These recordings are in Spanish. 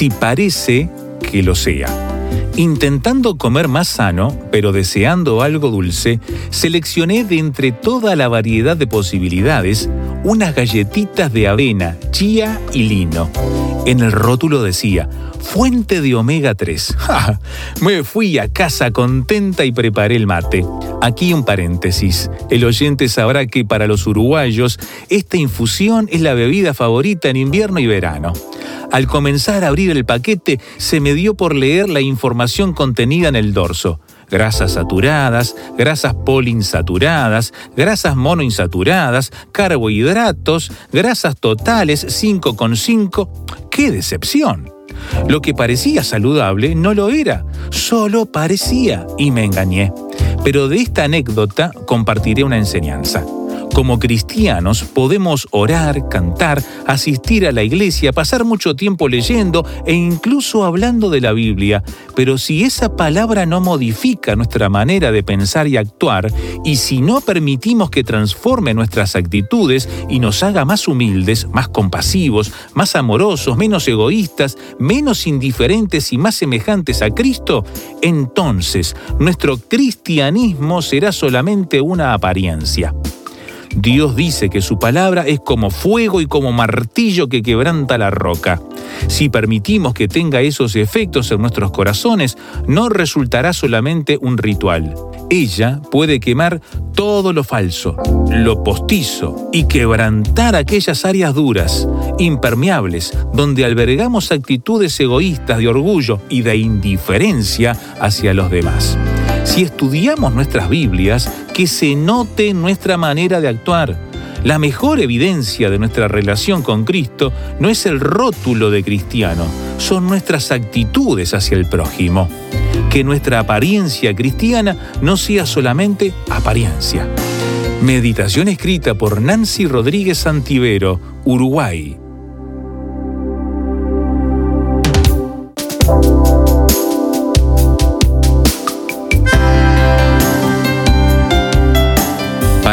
Si parece que lo sea. Intentando comer más sano, pero deseando algo dulce, seleccioné de entre toda la variedad de posibilidades unas galletitas de avena, chía y lino. En el rótulo decía, fuente de omega 3. Me fui a casa contenta y preparé el mate. Aquí un paréntesis. El oyente sabrá que para los uruguayos esta infusión es la bebida favorita en invierno y verano. Al comenzar a abrir el paquete, se me dio por leer la información contenida en el dorso. Grasas saturadas, grasas poliinsaturadas, grasas monoinsaturadas, carbohidratos, grasas totales 5,5. ¡Qué decepción! Lo que parecía saludable no lo era, solo parecía y me engañé. Pero de esta anécdota compartiré una enseñanza. Como cristianos podemos orar, cantar, asistir a la iglesia, pasar mucho tiempo leyendo e incluso hablando de la Biblia, pero si esa palabra no modifica nuestra manera de pensar y actuar, y si no permitimos que transforme nuestras actitudes y nos haga más humildes, más compasivos, más amorosos, menos egoístas, menos indiferentes y más semejantes a Cristo, entonces nuestro cristianismo será solamente una apariencia. Dios dice que su palabra es como fuego y como martillo que quebranta la roca. Si permitimos que tenga esos efectos en nuestros corazones, no resultará solamente un ritual. Ella puede quemar todo lo falso, lo postizo y quebrantar aquellas áreas duras, impermeables, donde albergamos actitudes egoístas de orgullo y de indiferencia hacia los demás. Si estudiamos nuestras Biblias, que se note nuestra manera de actuar. La mejor evidencia de nuestra relación con Cristo no es el rótulo de cristiano, son nuestras actitudes hacia el prójimo. Que nuestra apariencia cristiana no sea solamente apariencia. Meditación escrita por Nancy Rodríguez Santivero, Uruguay.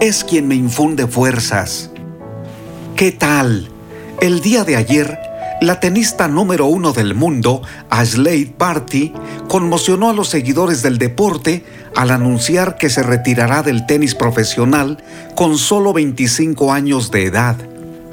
Es quien me infunde fuerzas. ¿Qué tal? El día de ayer, la tenista número uno del mundo, Ashley Barty, conmocionó a los seguidores del deporte al anunciar que se retirará del tenis profesional con solo 25 años de edad.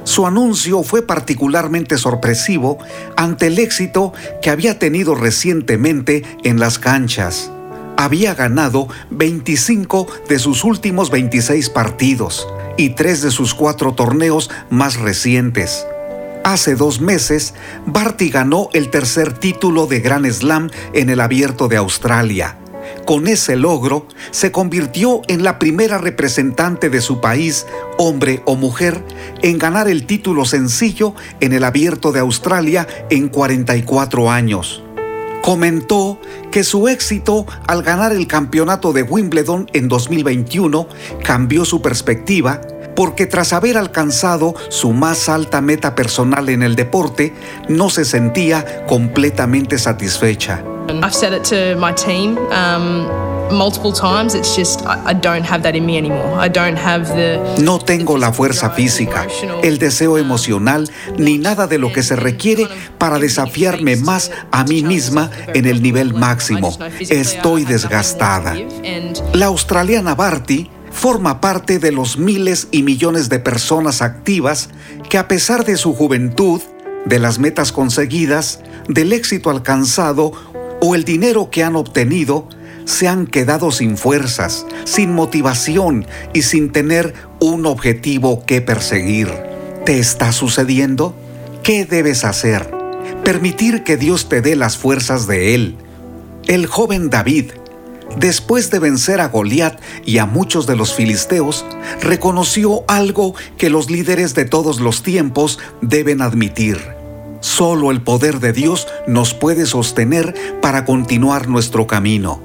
Su anuncio fue particularmente sorpresivo ante el éxito que había tenido recientemente en las canchas había ganado 25 de sus últimos 26 partidos y tres de sus cuatro torneos más recientes. Hace dos meses, Barty ganó el tercer título de Grand Slam en el Abierto de Australia. Con ese logro, se convirtió en la primera representante de su país, hombre o mujer, en ganar el título sencillo en el Abierto de Australia en 44 años comentó que su éxito al ganar el campeonato de Wimbledon en 2021 cambió su perspectiva porque tras haber alcanzado su más alta meta personal en el deporte, no se sentía completamente satisfecha. I've said it to my team um, multiple times. It's just I, I don't have that in me anymore. I don't have the. No tengo la fuerza física, el deseo emocional, ni nada de lo que se requiere para desafiarme más a mí misma en el nivel máximo. Estoy desgastada. La australiana Barty forma parte de los miles y millones de personas activas que a pesar de su juventud, de las metas conseguidas, del éxito alcanzado o el dinero que han obtenido, se han quedado sin fuerzas, sin motivación y sin tener un objetivo que perseguir. ¿Te está sucediendo? ¿Qué debes hacer? Permitir que Dios te dé las fuerzas de Él. El joven David, después de vencer a Goliat y a muchos de los filisteos, reconoció algo que los líderes de todos los tiempos deben admitir. Solo el poder de Dios nos puede sostener para continuar nuestro camino.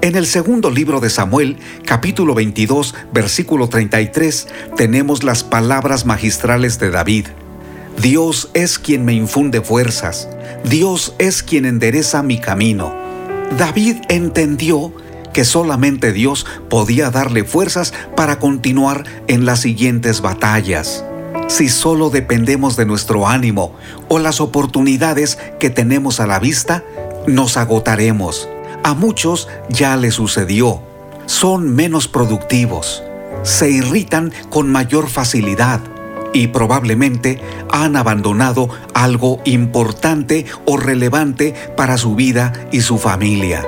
En el segundo libro de Samuel, capítulo 22, versículo 33, tenemos las palabras magistrales de David. Dios es quien me infunde fuerzas, Dios es quien endereza mi camino. David entendió que solamente Dios podía darle fuerzas para continuar en las siguientes batallas. Si solo dependemos de nuestro ánimo o las oportunidades que tenemos a la vista, nos agotaremos a muchos ya les sucedió. Son menos productivos, se irritan con mayor facilidad y probablemente han abandonado algo importante o relevante para su vida y su familia.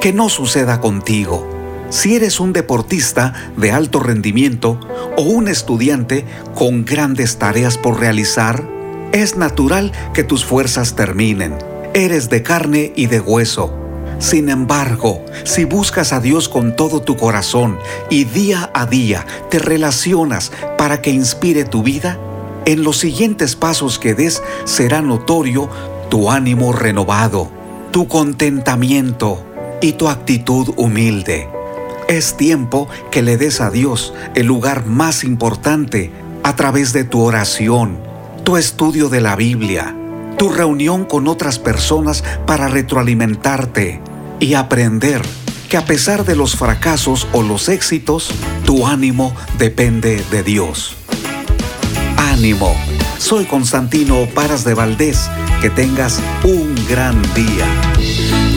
Que no suceda contigo. Si eres un deportista de alto rendimiento o un estudiante con grandes tareas por realizar, es natural que tus fuerzas terminen. Eres de carne y de hueso sin embargo, si buscas a Dios con todo tu corazón y día a día te relacionas para que inspire tu vida, en los siguientes pasos que des será notorio tu ánimo renovado, tu contentamiento y tu actitud humilde. Es tiempo que le des a Dios el lugar más importante a través de tu oración, tu estudio de la Biblia, tu reunión con otras personas para retroalimentarte, y aprender que a pesar de los fracasos o los éxitos, tu ánimo depende de Dios. Ánimo. Soy Constantino Paras de Valdés. Que tengas un gran día.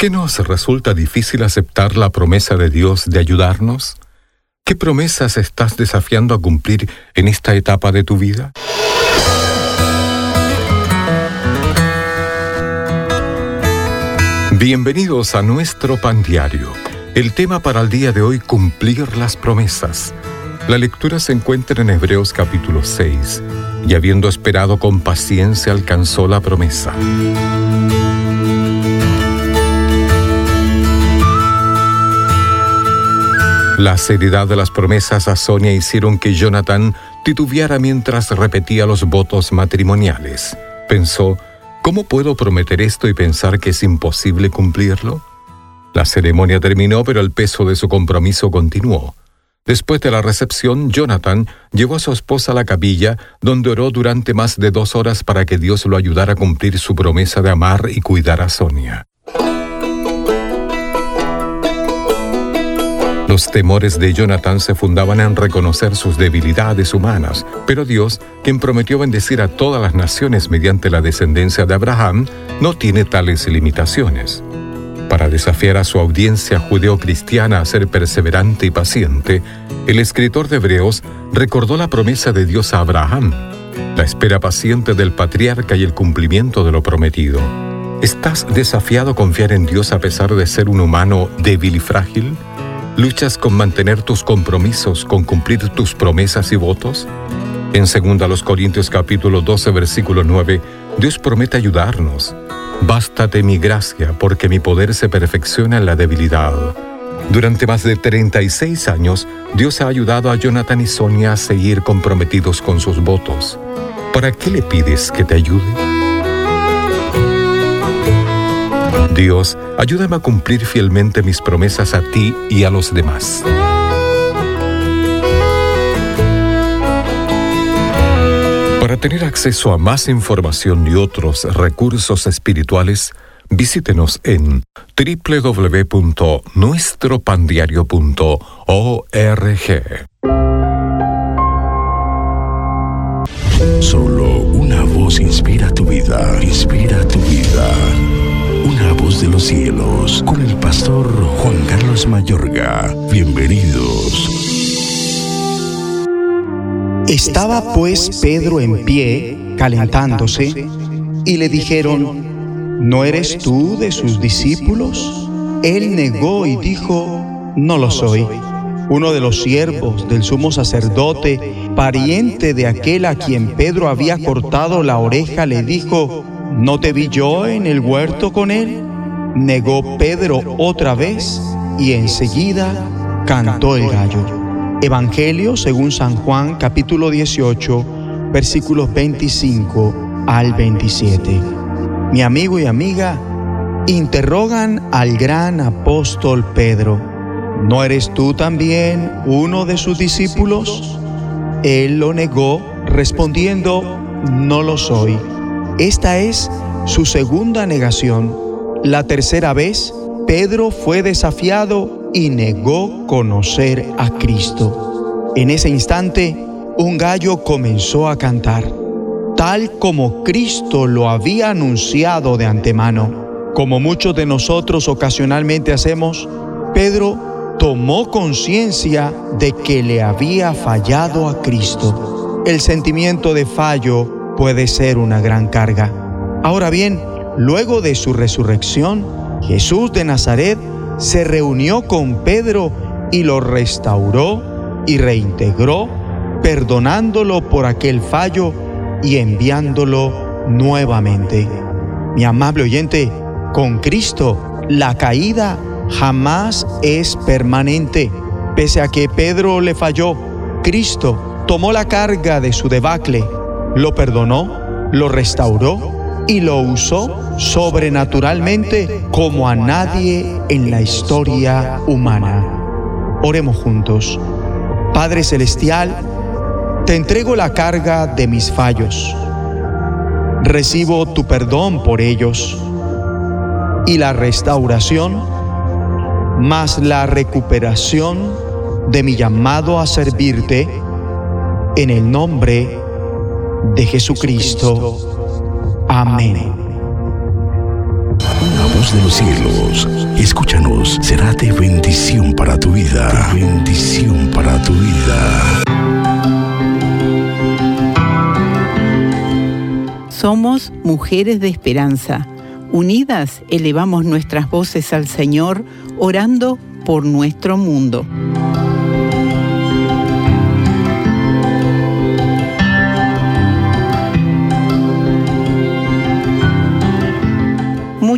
qué nos resulta difícil aceptar la promesa de Dios de ayudarnos? ¿Qué promesas estás desafiando a cumplir en esta etapa de tu vida? Bienvenidos a nuestro pan diario. El tema para el día de hoy, cumplir las promesas. La lectura se encuentra en Hebreos capítulo 6, y habiendo esperado con paciencia alcanzó la promesa. La seriedad de las promesas a Sonia hicieron que Jonathan titubeara mientras repetía los votos matrimoniales. Pensó, ¿cómo puedo prometer esto y pensar que es imposible cumplirlo? La ceremonia terminó, pero el peso de su compromiso continuó. Después de la recepción, Jonathan llevó a su esposa a la capilla, donde oró durante más de dos horas para que Dios lo ayudara a cumplir su promesa de amar y cuidar a Sonia. Los temores de Jonathan se fundaban en reconocer sus debilidades humanas, pero Dios, quien prometió bendecir a todas las naciones mediante la descendencia de Abraham, no tiene tales limitaciones. Para desafiar a su audiencia judeo-cristiana a ser perseverante y paciente, el escritor de Hebreos recordó la promesa de Dios a Abraham, la espera paciente del patriarca y el cumplimiento de lo prometido. ¿Estás desafiado a confiar en Dios a pesar de ser un humano débil y frágil? ¿Luchas con mantener tus compromisos, con cumplir tus promesas y votos? En 2 Corintios capítulo 12 versículo 9, Dios promete ayudarnos Bástate mi gracia, porque mi poder se perfecciona en la debilidad. Durante más de 36 años, Dios ha ayudado a Jonathan y Sonia a seguir comprometidos con sus votos. ¿Para qué le pides que te ayude? Dios, ayúdame a cumplir fielmente mis promesas a ti y a los demás. Para tener acceso a más información y otros recursos espirituales, visítenos en www.nuestropandiario.org. Solo una voz inspira tu vida, inspira tu vida. Una voz de los cielos, con el pastor Juan Carlos Mayorga. Bienvenidos. Estaba pues Pedro en pie, calentándose, y le dijeron, ¿no eres tú de sus discípulos? Él negó y dijo, no lo soy. Uno de los siervos del sumo sacerdote, pariente de aquel a quien Pedro había cortado la oreja, le dijo, ¿no te vi yo en el huerto con él? Negó Pedro otra vez y enseguida cantó el gallo. Evangelio según San Juan capítulo 18 versículos 25 al 27. Mi amigo y amiga interrogan al gran apóstol Pedro. ¿No eres tú también uno de sus discípulos? Él lo negó respondiendo, no lo soy. Esta es su segunda negación. La tercera vez, Pedro fue desafiado y negó conocer a Cristo. En ese instante, un gallo comenzó a cantar, tal como Cristo lo había anunciado de antemano. Como muchos de nosotros ocasionalmente hacemos, Pedro tomó conciencia de que le había fallado a Cristo. El sentimiento de fallo puede ser una gran carga. Ahora bien, luego de su resurrección, Jesús de Nazaret se reunió con Pedro y lo restauró y reintegró, perdonándolo por aquel fallo y enviándolo nuevamente. Mi amable oyente, con Cristo la caída jamás es permanente. Pese a que Pedro le falló, Cristo tomó la carga de su debacle, lo perdonó, lo restauró y lo usó sobrenaturalmente como a nadie en la historia humana. Oremos juntos. Padre Celestial, te entrego la carga de mis fallos. Recibo tu perdón por ellos y la restauración más la recuperación de mi llamado a servirte en el nombre de Jesucristo. Amén. La voz de los cielos, escúchanos, será de bendición para tu vida. bendición para tu vida. Somos mujeres de esperanza. Unidas elevamos nuestras voces al Señor orando por nuestro mundo.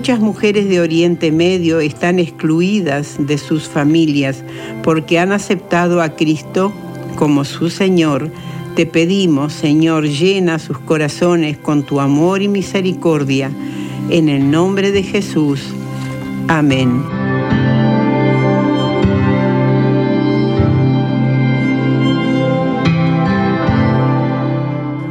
Muchas mujeres de Oriente Medio están excluidas de sus familias porque han aceptado a Cristo como su Señor. Te pedimos, Señor, llena sus corazones con tu amor y misericordia. En el nombre de Jesús. Amén.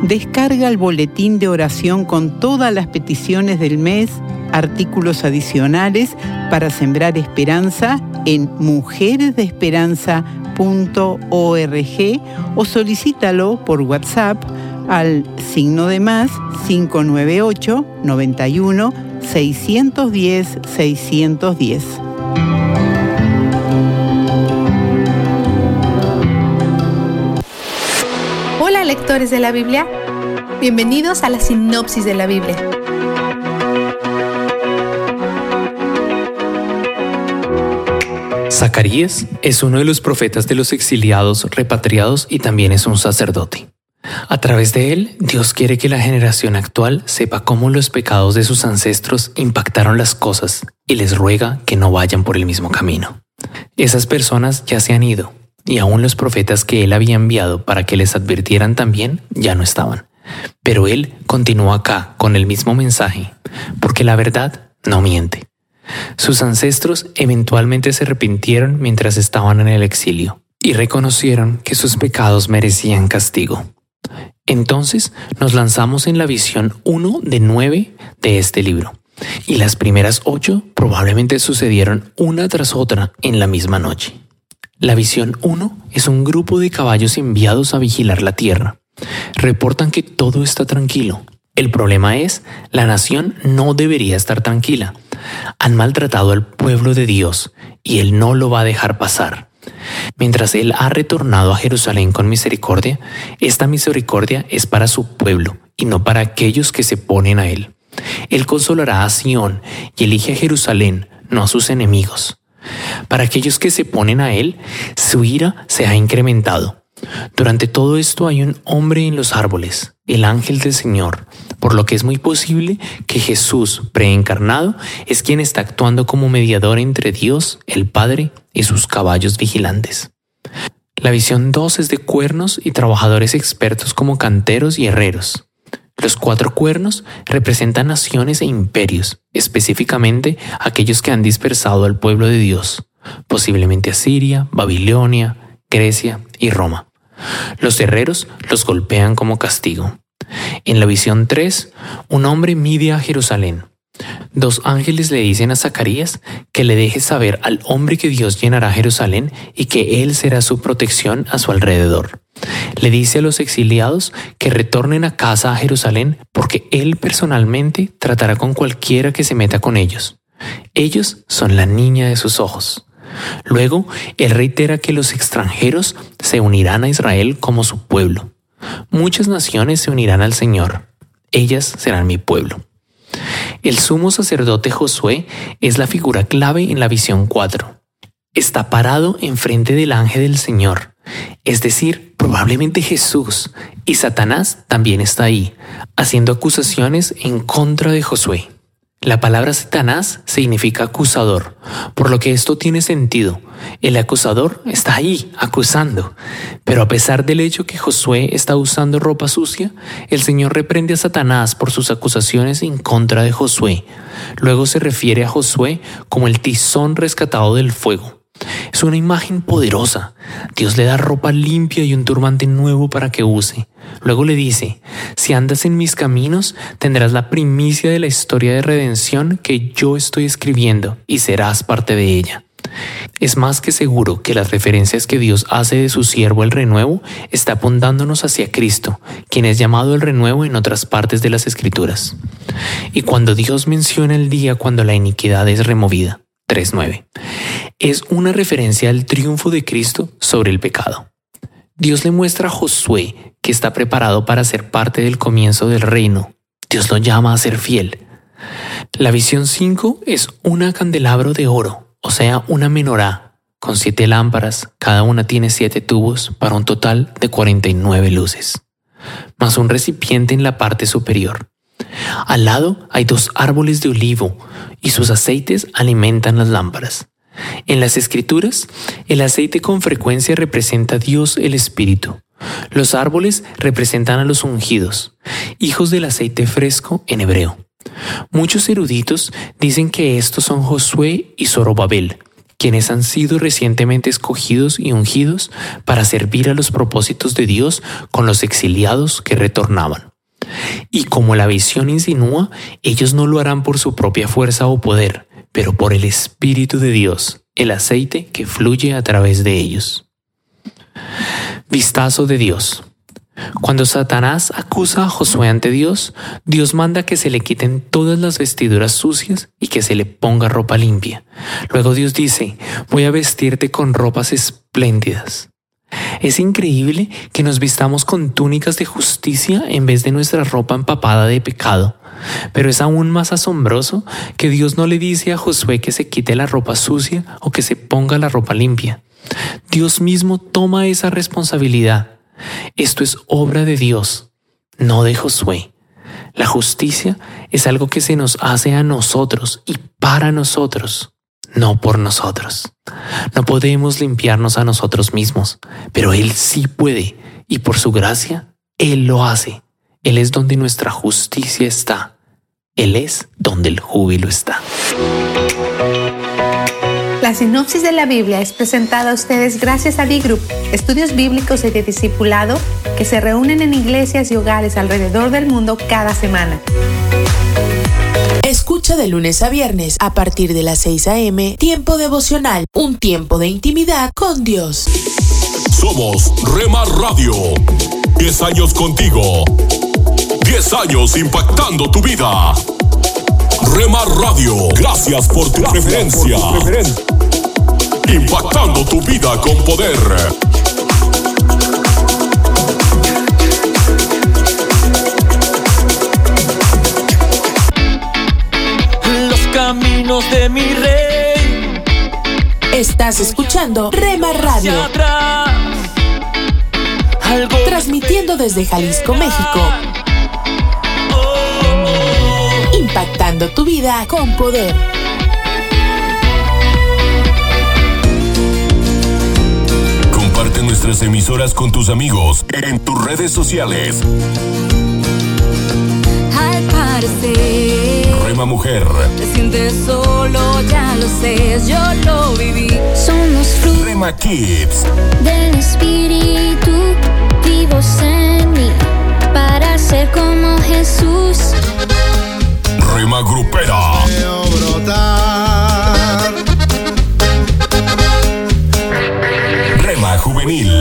Descarga el boletín de oración con todas las peticiones del mes, artículos adicionales para sembrar esperanza en mujeresdeesperanza.org o solicítalo por WhatsApp al signo de más 598 91 610 610. Hola lectores de la Biblia. Bienvenidos a la sinopsis de la Biblia. Zacarías es uno de los profetas de los exiliados repatriados y también es un sacerdote. A través de él, Dios quiere que la generación actual sepa cómo los pecados de sus ancestros impactaron las cosas y les ruega que no vayan por el mismo camino. Esas personas ya se han ido y aún los profetas que él había enviado para que les advirtieran también ya no estaban. Pero él continuó acá con el mismo mensaje, porque la verdad no miente. Sus ancestros eventualmente se arrepintieron mientras estaban en el exilio y reconocieron que sus pecados merecían castigo. Entonces nos lanzamos en la visión 1 de 9 de este libro. Y las primeras ocho probablemente sucedieron una tras otra en la misma noche. La visión 1 es un grupo de caballos enviados a vigilar la tierra. Reportan que todo está tranquilo. El problema es, la nación no debería estar tranquila. Han maltratado al pueblo de Dios y Él no lo va a dejar pasar. Mientras Él ha retornado a Jerusalén con misericordia, esta misericordia es para su pueblo y no para aquellos que se ponen a Él. Él consolará a Sión y elige a Jerusalén, no a sus enemigos. Para aquellos que se ponen a Él, su ira se ha incrementado. Durante todo esto hay un hombre en los árboles, el ángel del Señor, por lo que es muy posible que Jesús, preencarnado, es quien está actuando como mediador entre Dios, el Padre, y sus caballos vigilantes. La visión 2 es de cuernos y trabajadores expertos como canteros y herreros. Los cuatro cuernos representan naciones e imperios, específicamente aquellos que han dispersado al pueblo de Dios, posiblemente Asiria, Babilonia, Grecia y Roma. Los herreros los golpean como castigo. En la visión 3, un hombre mide a Jerusalén. Dos ángeles le dicen a Zacarías que le deje saber al hombre que Dios llenará Jerusalén y que él será su protección a su alrededor. Le dice a los exiliados que retornen a casa a Jerusalén porque él personalmente tratará con cualquiera que se meta con ellos. Ellos son la niña de sus ojos. Luego, él reitera que los extranjeros se unirán a Israel como su pueblo. Muchas naciones se unirán al Señor. Ellas serán mi pueblo. El sumo sacerdote Josué es la figura clave en la visión 4. Está parado enfrente del ángel del Señor, es decir, probablemente Jesús, y Satanás también está ahí, haciendo acusaciones en contra de Josué. La palabra Satanás significa acusador, por lo que esto tiene sentido. El acusador está ahí, acusando. Pero a pesar del hecho que Josué está usando ropa sucia, el Señor reprende a Satanás por sus acusaciones en contra de Josué. Luego se refiere a Josué como el tizón rescatado del fuego. Es una imagen poderosa. Dios le da ropa limpia y un turbante nuevo para que use. Luego le dice, si andas en mis caminos, tendrás la primicia de la historia de redención que yo estoy escribiendo y serás parte de ella. Es más que seguro que las referencias que Dios hace de su siervo el renuevo está apuntándonos hacia Cristo, quien es llamado el renuevo en otras partes de las Escrituras. Y cuando Dios menciona el día cuando la iniquidad es removida, 3.9, es una referencia al triunfo de Cristo sobre el pecado. Dios le muestra a Josué que está preparado para ser parte del comienzo del reino. Dios lo llama a ser fiel. La visión 5 es una candelabro de oro, o sea, una menorá, con siete lámparas, cada una tiene siete tubos para un total de 49 luces, más un recipiente en la parte superior. Al lado hay dos árboles de olivo y sus aceites alimentan las lámparas. En las escrituras, el aceite con frecuencia representa a Dios el Espíritu. Los árboles representan a los ungidos, hijos del aceite fresco en hebreo. Muchos eruditos dicen que estos son Josué y Zorobabel, quienes han sido recientemente escogidos y ungidos para servir a los propósitos de Dios con los exiliados que retornaban. Y como la visión insinúa, ellos no lo harán por su propia fuerza o poder, pero por el Espíritu de Dios, el aceite que fluye a través de ellos. Vistazo de Dios. Cuando Satanás acusa a Josué ante Dios, Dios manda que se le quiten todas las vestiduras sucias y que se le ponga ropa limpia. Luego Dios dice, voy a vestirte con ropas espléndidas. Es increíble que nos vistamos con túnicas de justicia en vez de nuestra ropa empapada de pecado. Pero es aún más asombroso que Dios no le dice a Josué que se quite la ropa sucia o que se ponga la ropa limpia. Dios mismo toma esa responsabilidad. Esto es obra de Dios, no de Josué. La justicia es algo que se nos hace a nosotros y para nosotros, no por nosotros. No podemos limpiarnos a nosotros mismos, pero Él sí puede y por su gracia, Él lo hace. Él es donde nuestra justicia está. Él es donde el júbilo está. La sinopsis de la Biblia es presentada a ustedes gracias a D-Group, estudios bíblicos y de discipulado que se reúnen en iglesias y hogares alrededor del mundo cada semana. Escucha de lunes a viernes a partir de las 6 a.m. Tiempo devocional, un tiempo de intimidad con Dios. Somos Rema Radio. 10 años contigo. 10 años impactando tu vida. Rema Radio, gracias por tu preferencia. Impactando tu vida con poder. Caminos de mi rey. Estás escuchando Rema Radio. Transmitiendo desde Jalisco, México. Impactando tu vida con poder. Comparte nuestras emisoras con tus amigos en tus redes sociales. Al parecer, Rema Mujer, te sientes solo, ya lo sé, yo lo viví. Somos frutos Rema Kids, del Espíritu, vivos en mí, para ser como Jesús. Rema Grupera, Rema Juvenil,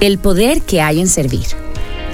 El poder que hay en servir.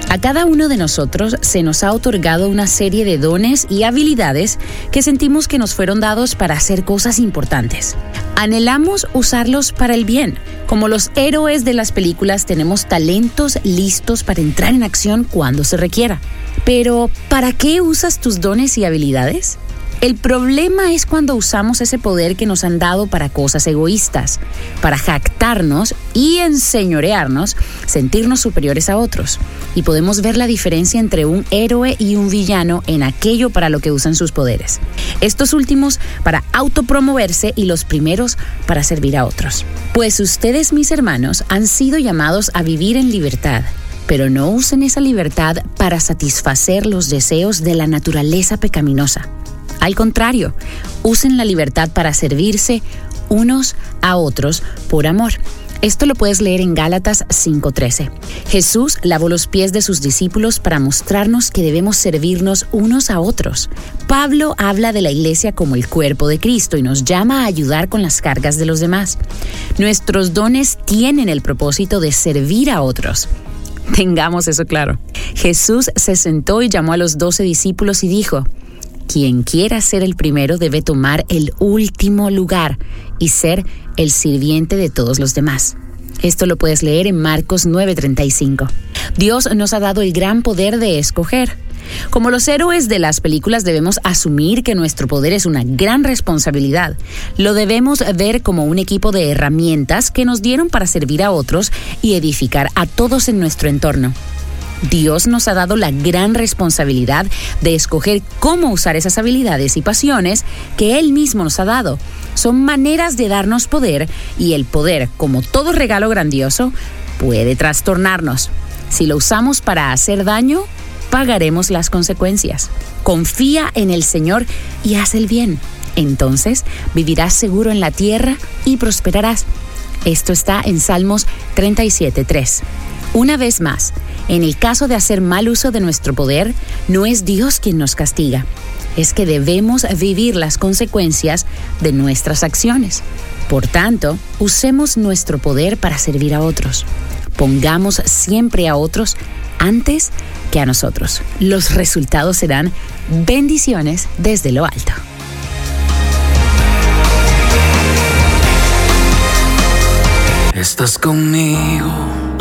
A cada uno de nosotros se nos ha otorgado una serie de dones y habilidades que sentimos que nos fueron dados para hacer cosas importantes. Anhelamos usarlos para el bien. Como los héroes de las películas tenemos talentos listos para entrar en acción cuando se requiera. Pero, ¿para qué usas tus dones y habilidades? El problema es cuando usamos ese poder que nos han dado para cosas egoístas, para jactarnos y enseñorearnos, sentirnos superiores a otros. Y podemos ver la diferencia entre un héroe y un villano en aquello para lo que usan sus poderes. Estos últimos para autopromoverse y los primeros para servir a otros. Pues ustedes, mis hermanos, han sido llamados a vivir en libertad pero no usen esa libertad para satisfacer los deseos de la naturaleza pecaminosa. Al contrario, usen la libertad para servirse unos a otros por amor. Esto lo puedes leer en Gálatas 5:13. Jesús lavó los pies de sus discípulos para mostrarnos que debemos servirnos unos a otros. Pablo habla de la iglesia como el cuerpo de Cristo y nos llama a ayudar con las cargas de los demás. Nuestros dones tienen el propósito de servir a otros. Tengamos eso claro. Jesús se sentó y llamó a los doce discípulos y dijo, quien quiera ser el primero debe tomar el último lugar y ser el sirviente de todos los demás. Esto lo puedes leer en Marcos 9:35. Dios nos ha dado el gran poder de escoger. Como los héroes de las películas debemos asumir que nuestro poder es una gran responsabilidad. Lo debemos ver como un equipo de herramientas que nos dieron para servir a otros y edificar a todos en nuestro entorno. Dios nos ha dado la gran responsabilidad de escoger cómo usar esas habilidades y pasiones que Él mismo nos ha dado. Son maneras de darnos poder y el poder, como todo regalo grandioso, puede trastornarnos. Si lo usamos para hacer daño, pagaremos las consecuencias. Confía en el Señor y haz el bien. Entonces vivirás seguro en la tierra y prosperarás. Esto está en Salmos 37.3. Una vez más, en el caso de hacer mal uso de nuestro poder, no es Dios quien nos castiga, es que debemos vivir las consecuencias de nuestras acciones. Por tanto, usemos nuestro poder para servir a otros. Pongamos siempre a otros antes que a nosotros. Los resultados serán bendiciones desde lo alto. Estás conmigo.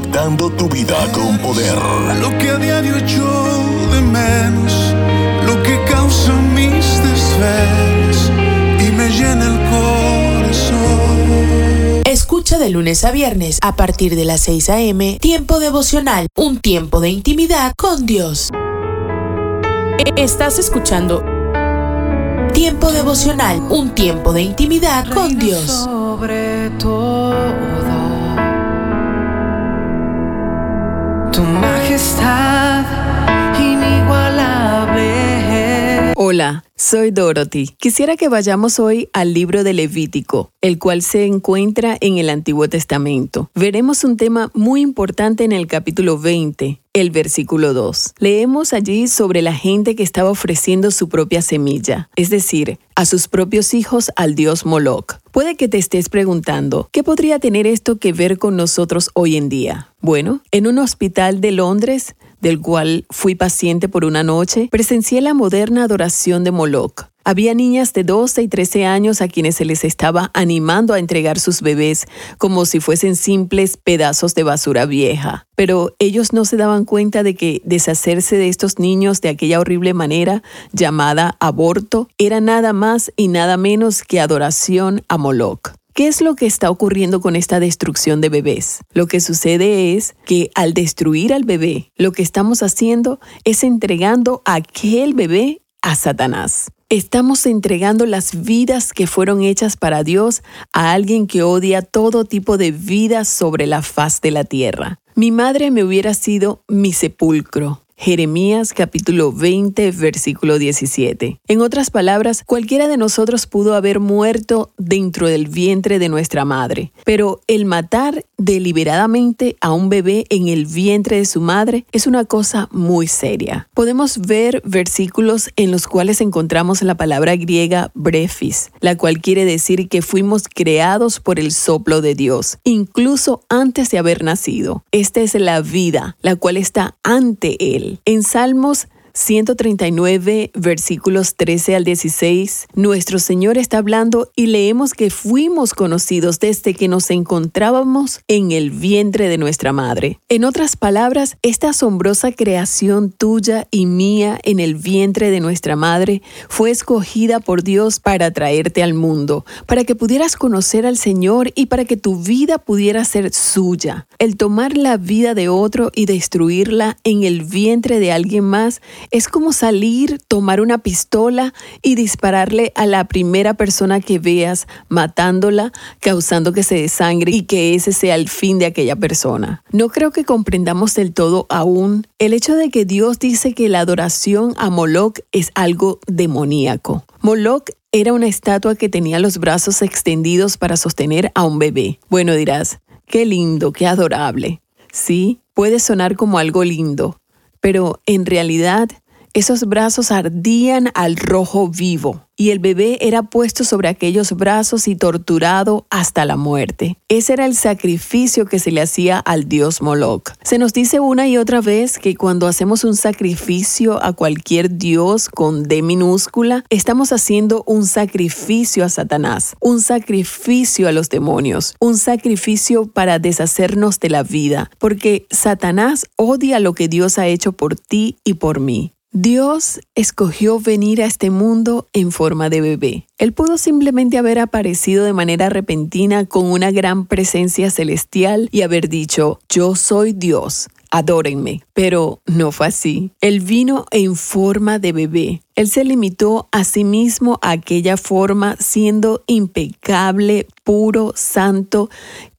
Impactando tu vida con poder. lo que a diario echo de menos, lo que causa mis desvelos y me llena el corazón. Escucha de lunes a viernes a partir de las 6 a.m. Tiempo devocional, un tiempo de intimidad con Dios. Estás escuchando Tiempo devocional, un tiempo de intimidad con Dios. sobre todo. Tu majestad inigualable. Hola, soy Dorothy. Quisiera que vayamos hoy al libro de Levítico, el cual se encuentra en el Antiguo Testamento. Veremos un tema muy importante en el capítulo 20, el versículo 2. Leemos allí sobre la gente que estaba ofreciendo su propia semilla, es decir, a sus propios hijos al dios Moloch. Puede que te estés preguntando, ¿qué podría tener esto que ver con nosotros hoy en día? Bueno, en un hospital de Londres del cual fui paciente por una noche, presencié la moderna adoración de Moloch. Había niñas de 12 y 13 años a quienes se les estaba animando a entregar sus bebés como si fuesen simples pedazos de basura vieja. Pero ellos no se daban cuenta de que deshacerse de estos niños de aquella horrible manera, llamada aborto, era nada más y nada menos que adoración a Moloch. ¿Qué es lo que está ocurriendo con esta destrucción de bebés? Lo que sucede es que al destruir al bebé, lo que estamos haciendo es entregando aquel bebé a Satanás. Estamos entregando las vidas que fueron hechas para Dios a alguien que odia todo tipo de vida sobre la faz de la tierra. Mi madre me hubiera sido mi sepulcro, Jeremías capítulo 20 versículo 17. En otras palabras, cualquiera de nosotros pudo haber muerto dentro del vientre de nuestra madre, pero el matar deliberadamente a un bebé en el vientre de su madre es una cosa muy seria. Podemos ver versículos en los cuales encontramos la palabra griega brefis, la cual quiere decir que fuimos creados por el soplo de Dios, incluso antes de haber nacido. Esta es la vida, la cual está ante Él. En Salmos 139, versículos 13 al 16, nuestro Señor está hablando y leemos que fuimos conocidos desde que nos encontrábamos en el vientre de nuestra madre. En otras palabras, esta asombrosa creación tuya y mía en el vientre de nuestra madre fue escogida por Dios para traerte al mundo, para que pudieras conocer al Señor y para que tu vida pudiera ser suya. El tomar la vida de otro y destruirla en el vientre de alguien más es como salir, tomar una pistola y dispararle a la primera persona que veas, matándola, causando que se desangre y que ese sea el fin de aquella persona. No creo que comprendamos del todo aún el hecho de que Dios dice que la adoración a Moloch es algo demoníaco. Moloch era una estatua que tenía los brazos extendidos para sostener a un bebé. Bueno, dirás, qué lindo, qué adorable. Sí, puede sonar como algo lindo, pero en realidad esos brazos ardían al rojo vivo y el bebé era puesto sobre aquellos brazos y torturado hasta la muerte. Ese era el sacrificio que se le hacía al dios Moloch. Se nos dice una y otra vez que cuando hacemos un sacrificio a cualquier dios con D minúscula, estamos haciendo un sacrificio a Satanás, un sacrificio a los demonios, un sacrificio para deshacernos de la vida, porque Satanás odia lo que Dios ha hecho por ti y por mí. Dios escogió venir a este mundo en forma de bebé. Él pudo simplemente haber aparecido de manera repentina con una gran presencia celestial y haber dicho, yo soy Dios, adórenme. Pero no fue así. Él vino en forma de bebé. Él se limitó a sí mismo a aquella forma siendo impecable, puro, santo,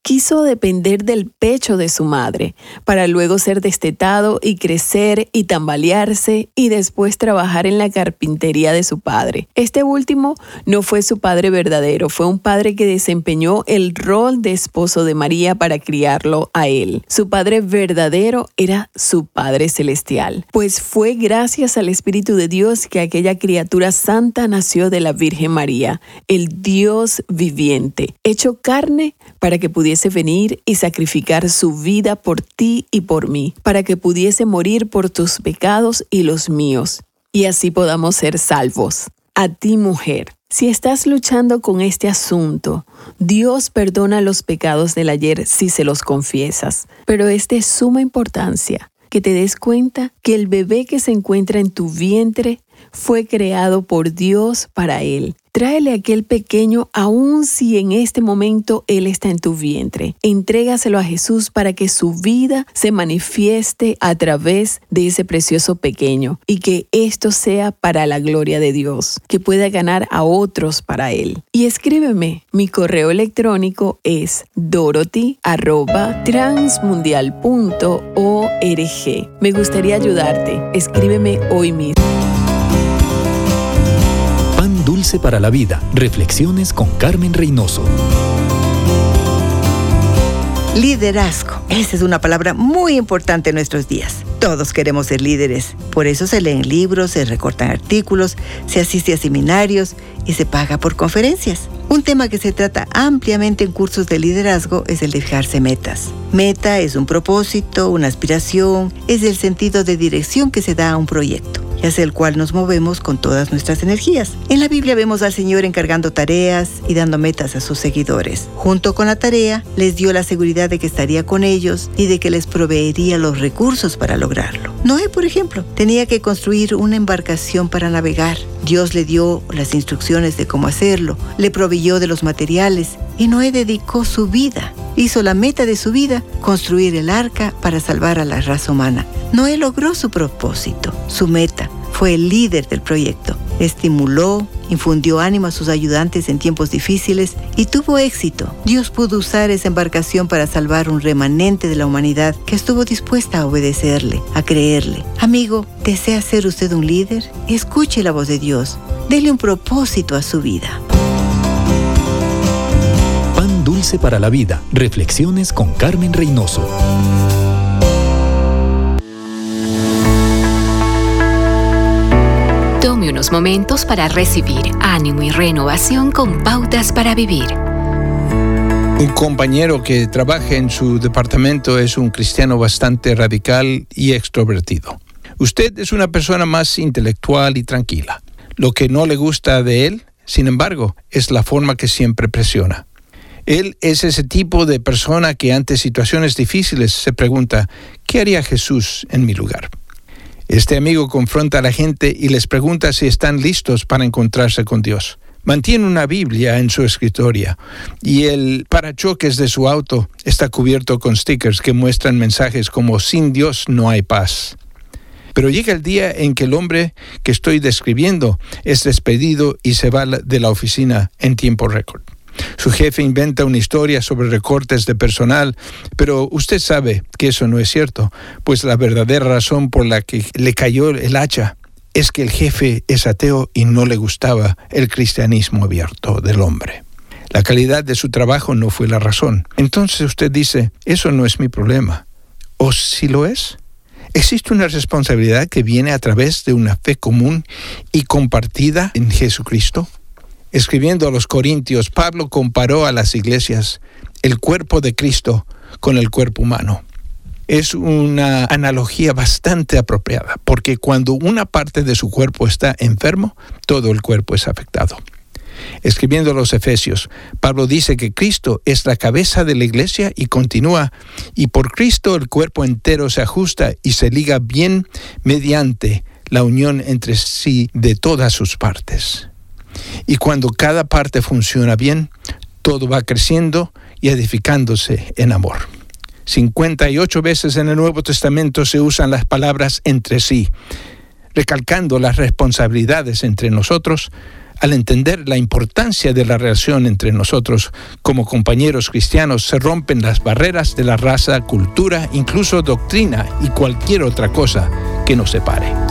quiso depender del pecho de su madre, para luego ser destetado y crecer y tambalearse y después trabajar en la carpintería de su padre. Este último no fue su padre verdadero, fue un padre que desempeñó el rol de esposo de María para criarlo a él. Su padre verdadero era su Padre Celestial, pues fue gracias al Espíritu de Dios que aquella criatura santa nació de la Virgen María, el Dios viviente, hecho carne para que pudiese venir y sacrificar su vida por ti y por mí, para que pudiese morir por tus pecados y los míos, y así podamos ser salvos. A ti mujer, si estás luchando con este asunto, Dios perdona los pecados del ayer si se los confiesas, pero es de suma importancia que te des cuenta que el bebé que se encuentra en tu vientre fue creado por Dios para él Tráele aquel pequeño aun si en este momento Él está en tu vientre. Entrégaselo a Jesús para que su vida se manifieste a través de ese precioso pequeño y que esto sea para la gloria de Dios, que pueda ganar a otros para Él. Y escríbeme, mi correo electrónico es dorothy.transmundial.org. Me gustaría ayudarte. Escríbeme hoy mismo. Dulce para la Vida. Reflexiones con Carmen Reynoso. Liderazgo. Esa es una palabra muy importante en nuestros días. Todos queremos ser líderes. Por eso se leen libros, se recortan artículos, se asiste a seminarios y se paga por conferencias. Un tema que se trata ampliamente en cursos de liderazgo es el de fijarse metas. Meta es un propósito, una aspiración, es el sentido de dirección que se da a un proyecto y hacia el cual nos movemos con todas nuestras energías. En la Biblia vemos al Señor encargando tareas y dando metas a sus seguidores. Junto con la tarea, les dio la seguridad de que estaría con ellos y de que les proveería los recursos para lograrlo. Noé, por ejemplo, tenía que construir una embarcación para navegar. Dios le dio las instrucciones de cómo hacerlo, le proveyó de los materiales y Noé dedicó su vida, hizo la meta de su vida, construir el arca para salvar a la raza humana. Noé logró su propósito, su meta, fue el líder del proyecto. Estimuló, infundió ánimo a sus ayudantes en tiempos difíciles y tuvo éxito. Dios pudo usar esa embarcación para salvar un remanente de la humanidad que estuvo dispuesta a obedecerle, a creerle. Amigo, ¿desea ser usted un líder? Escuche la voz de Dios. Dele un propósito a su vida. Pan dulce para la vida. Reflexiones con Carmen Reynoso. Unos momentos para recibir ánimo y renovación con pautas para vivir. Un compañero que trabaja en su departamento es un cristiano bastante radical y extrovertido. Usted es una persona más intelectual y tranquila. Lo que no le gusta de él, sin embargo, es la forma que siempre presiona. Él es ese tipo de persona que ante situaciones difíciles se pregunta, ¿qué haría Jesús en mi lugar? Este amigo confronta a la gente y les pregunta si están listos para encontrarse con Dios. Mantiene una Biblia en su escritorio y el parachoques de su auto está cubierto con stickers que muestran mensajes como sin Dios no hay paz. Pero llega el día en que el hombre que estoy describiendo es despedido y se va de la oficina en tiempo récord. Su jefe inventa una historia sobre recortes de personal, pero usted sabe que eso no es cierto, pues la verdadera razón por la que le cayó el hacha es que el jefe es ateo y no le gustaba el cristianismo abierto del hombre. La calidad de su trabajo no fue la razón. Entonces usted dice, eso no es mi problema. ¿O si lo es? Existe una responsabilidad que viene a través de una fe común y compartida en Jesucristo. Escribiendo a los Corintios, Pablo comparó a las iglesias el cuerpo de Cristo con el cuerpo humano. Es una analogía bastante apropiada, porque cuando una parte de su cuerpo está enfermo, todo el cuerpo es afectado. Escribiendo a los Efesios, Pablo dice que Cristo es la cabeza de la iglesia y continúa, y por Cristo el cuerpo entero se ajusta y se liga bien mediante la unión entre sí de todas sus partes. Y cuando cada parte funciona bien, todo va creciendo y edificándose en amor. 58 veces en el Nuevo Testamento se usan las palabras entre sí, recalcando las responsabilidades entre nosotros al entender la importancia de la relación entre nosotros como compañeros cristianos, se rompen las barreras de la raza, cultura, incluso doctrina y cualquier otra cosa que nos separe.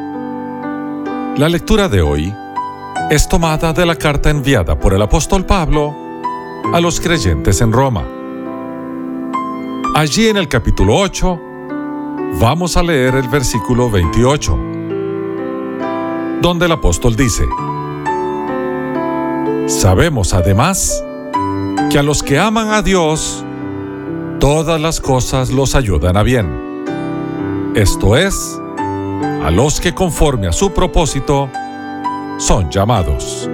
La lectura de hoy es tomada de la carta enviada por el apóstol Pablo a los creyentes en Roma. Allí en el capítulo 8 vamos a leer el versículo 28, donde el apóstol dice, Sabemos además que a los que aman a Dios, todas las cosas los ayudan a bien. Esto es, a los que conforme a su propósito son llamados.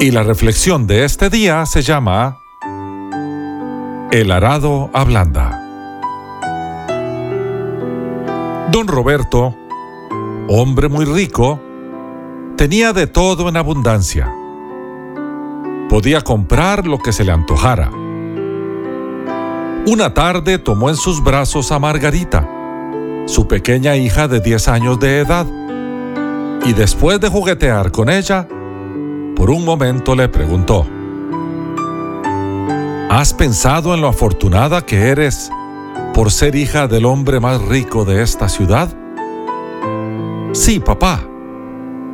Y la reflexión de este día se llama El arado ablanda. Don Roberto, hombre muy rico, Tenía de todo en abundancia. Podía comprar lo que se le antojara. Una tarde tomó en sus brazos a Margarita, su pequeña hija de 10 años de edad, y después de juguetear con ella, por un momento le preguntó, ¿Has pensado en lo afortunada que eres por ser hija del hombre más rico de esta ciudad? Sí, papá.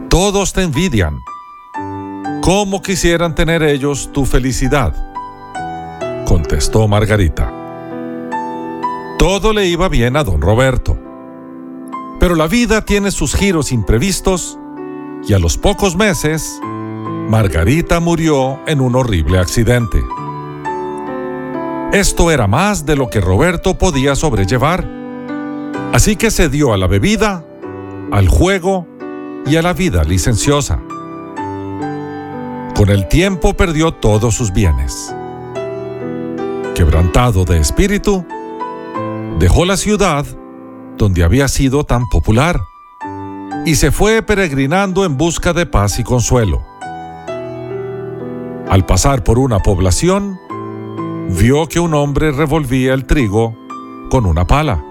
Todos te envidian. ¿Cómo quisieran tener ellos tu felicidad? contestó Margarita. Todo le iba bien a don Roberto. Pero la vida tiene sus giros imprevistos y a los pocos meses, Margarita murió en un horrible accidente. Esto era más de lo que Roberto podía sobrellevar, así que se dio a la bebida, al juego y a la vida licenciosa. Con el tiempo perdió todos sus bienes. Quebrantado de espíritu, dejó la ciudad donde había sido tan popular y se fue peregrinando en busca de paz y consuelo. Al pasar por una población, vio que un hombre revolvía el trigo con una pala.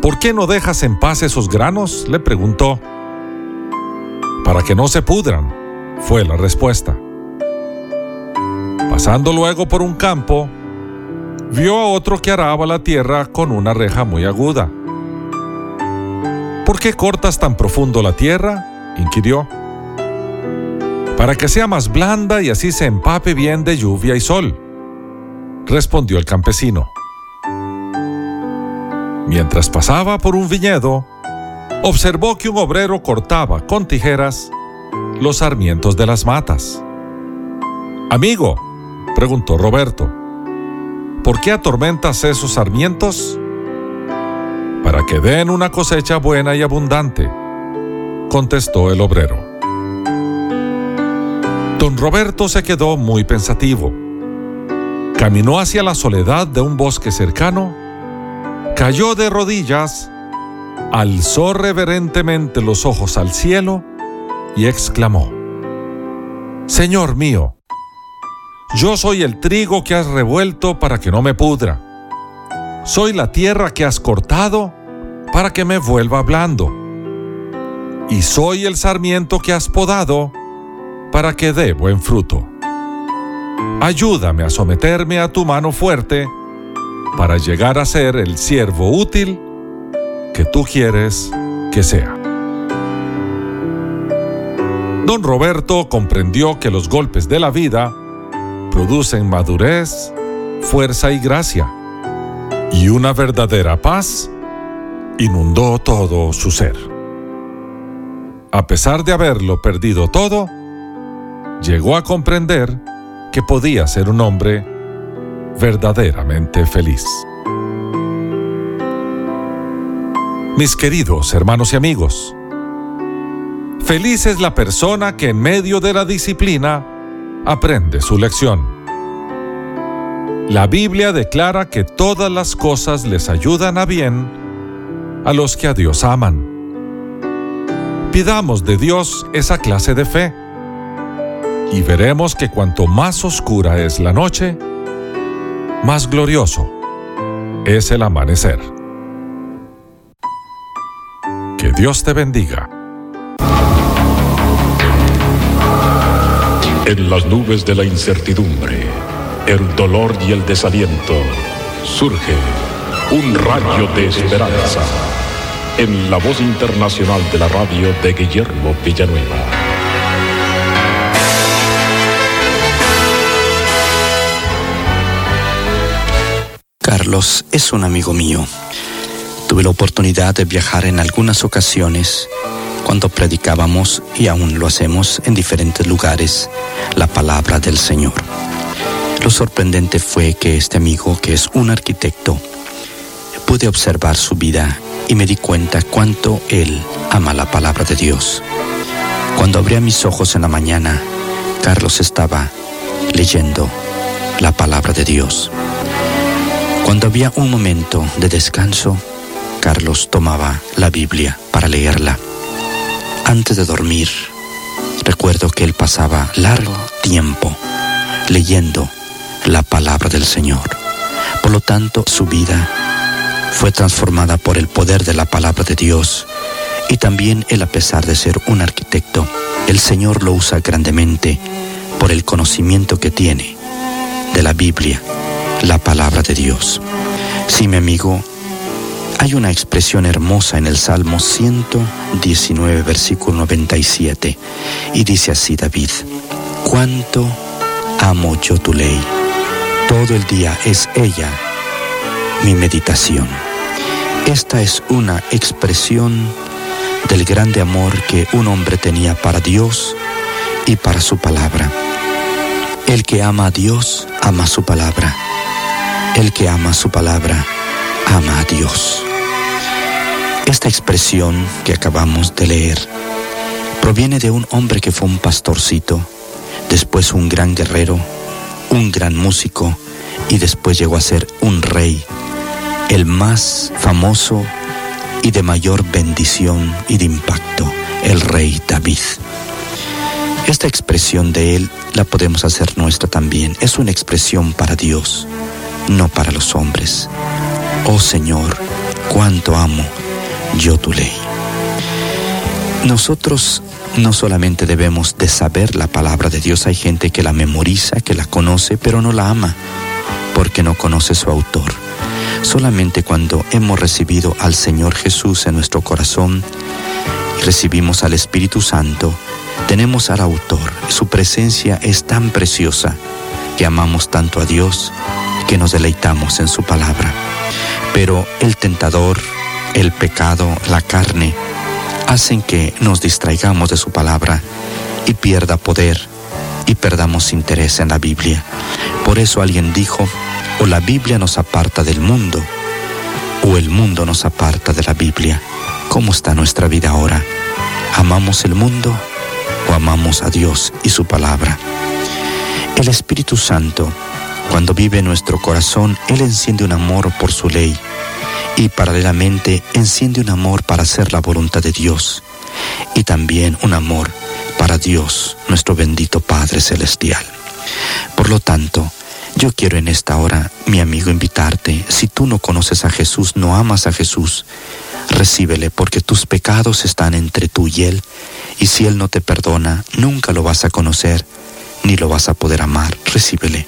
¿Por qué no dejas en paz esos granos? le preguntó. Para que no se pudran, fue la respuesta. Pasando luego por un campo, vio a otro que araba la tierra con una reja muy aguda. ¿Por qué cortas tan profundo la tierra? inquirió. Para que sea más blanda y así se empape bien de lluvia y sol, respondió el campesino. Mientras pasaba por un viñedo, observó que un obrero cortaba con tijeras los sarmientos de las matas. Amigo, preguntó Roberto, ¿por qué atormentas esos sarmientos? Para que den una cosecha buena y abundante, contestó el obrero. Don Roberto se quedó muy pensativo. Caminó hacia la soledad de un bosque cercano, cayó de rodillas, alzó reverentemente los ojos al cielo y exclamó, Señor mío, yo soy el trigo que has revuelto para que no me pudra. Soy la tierra que has cortado para que me vuelva blando. Y soy el sarmiento que has podado para que dé buen fruto. Ayúdame a someterme a tu mano fuerte para llegar a ser el siervo útil que tú quieres que sea. Don Roberto comprendió que los golpes de la vida producen madurez, fuerza y gracia, y una verdadera paz inundó todo su ser. A pesar de haberlo perdido todo, llegó a comprender que podía ser un hombre verdaderamente feliz. Mis queridos hermanos y amigos, feliz es la persona que en medio de la disciplina aprende su lección. La Biblia declara que todas las cosas les ayudan a bien a los que a Dios aman. Pidamos de Dios esa clase de fe y veremos que cuanto más oscura es la noche, más glorioso es el amanecer. Que Dios te bendiga. En las nubes de la incertidumbre, el dolor y el desaliento, surge un rayo de esperanza en la voz internacional de la radio de Guillermo Villanueva. Carlos es un amigo mío. Tuve la oportunidad de viajar en algunas ocasiones cuando predicábamos, y aún lo hacemos en diferentes lugares, la palabra del Señor. Lo sorprendente fue que este amigo, que es un arquitecto, pude observar su vida y me di cuenta cuánto él ama la palabra de Dios. Cuando abría mis ojos en la mañana, Carlos estaba leyendo la palabra de Dios. Cuando había un momento de descanso, Carlos tomaba la Biblia para leerla. Antes de dormir, recuerdo que él pasaba largo tiempo leyendo la palabra del Señor. Por lo tanto, su vida fue transformada por el poder de la palabra de Dios y también él a pesar de ser un arquitecto, el Señor lo usa grandemente por el conocimiento que tiene de la Biblia, la palabra de Dios. Sí, mi amigo, hay una expresión hermosa en el Salmo 119, versículo 97, y dice así David, cuánto amo yo tu ley, todo el día es ella mi meditación. Esta es una expresión del grande amor que un hombre tenía para Dios y para su palabra. El que ama a Dios, ama su palabra. El que ama su palabra, ama a Dios. Esta expresión que acabamos de leer proviene de un hombre que fue un pastorcito, después un gran guerrero, un gran músico y después llegó a ser un rey, el más famoso y de mayor bendición y de impacto, el rey David. Esta expresión de él la podemos hacer nuestra también. Es una expresión para Dios, no para los hombres. Oh Señor, cuánto amo yo tu ley. Nosotros no solamente debemos de saber la palabra de Dios, hay gente que la memoriza, que la conoce, pero no la ama, porque no conoce su autor. Solamente cuando hemos recibido al Señor Jesús en nuestro corazón recibimos al Espíritu Santo, tenemos al autor. Su presencia es tan preciosa que amamos tanto a Dios que nos deleitamos en su palabra. Pero el tentador, el pecado, la carne, hacen que nos distraigamos de su palabra y pierda poder y perdamos interés en la Biblia. Por eso alguien dijo, o la Biblia nos aparta del mundo, o el mundo nos aparta de la Biblia. ¿Cómo está nuestra vida ahora? ¿Amamos el mundo o amamos a Dios y su palabra? El Espíritu Santo, cuando vive nuestro corazón, Él enciende un amor por su ley y paralelamente enciende un amor para hacer la voluntad de Dios y también un amor para Dios, nuestro bendito Padre Celestial. Por lo tanto, yo quiero en esta hora, mi amigo, invitarte, si tú no conoces a Jesús, no amas a Jesús, recíbele porque tus pecados están entre tú y Él, y si Él no te perdona, nunca lo vas a conocer, ni lo vas a poder amar, recíbele.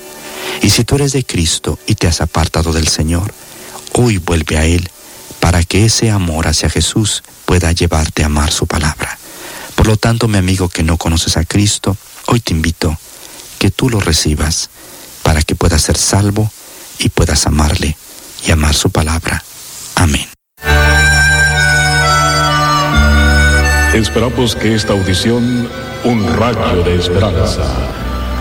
Y si tú eres de Cristo y te has apartado del Señor, hoy vuelve a Él para que ese amor hacia Jesús pueda llevarte a amar su palabra. Por lo tanto, mi amigo que no conoces a Cristo, hoy te invito que tú lo recibas para que puedas ser salvo y puedas amarle y amar su palabra. Amén. Esperamos que esta audición, un rayo de esperanza,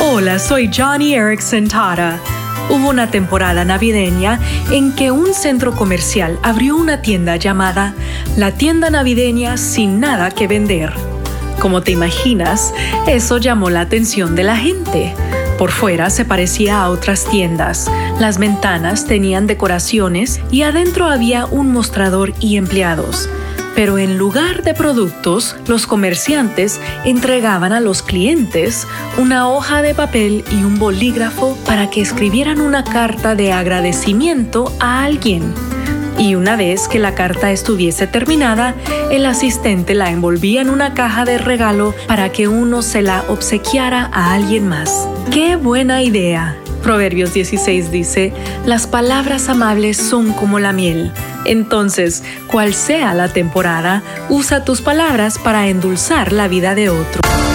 Hola, soy Johnny Erickson Tara. Hubo una temporada navideña en que un centro comercial abrió una tienda llamada La Tienda Navideña sin nada que vender. Como te imaginas, eso llamó la atención de la gente. Por fuera se parecía a otras tiendas. Las ventanas tenían decoraciones y adentro había un mostrador y empleados. Pero en lugar de productos, los comerciantes entregaban a los clientes una hoja de papel y un bolígrafo para que escribieran una carta de agradecimiento a alguien. Y una vez que la carta estuviese terminada, el asistente la envolvía en una caja de regalo para que uno se la obsequiara a alguien más. ¡Qué buena idea! Proverbios 16 dice, las palabras amables son como la miel. Entonces, cual sea la temporada, usa tus palabras para endulzar la vida de otro.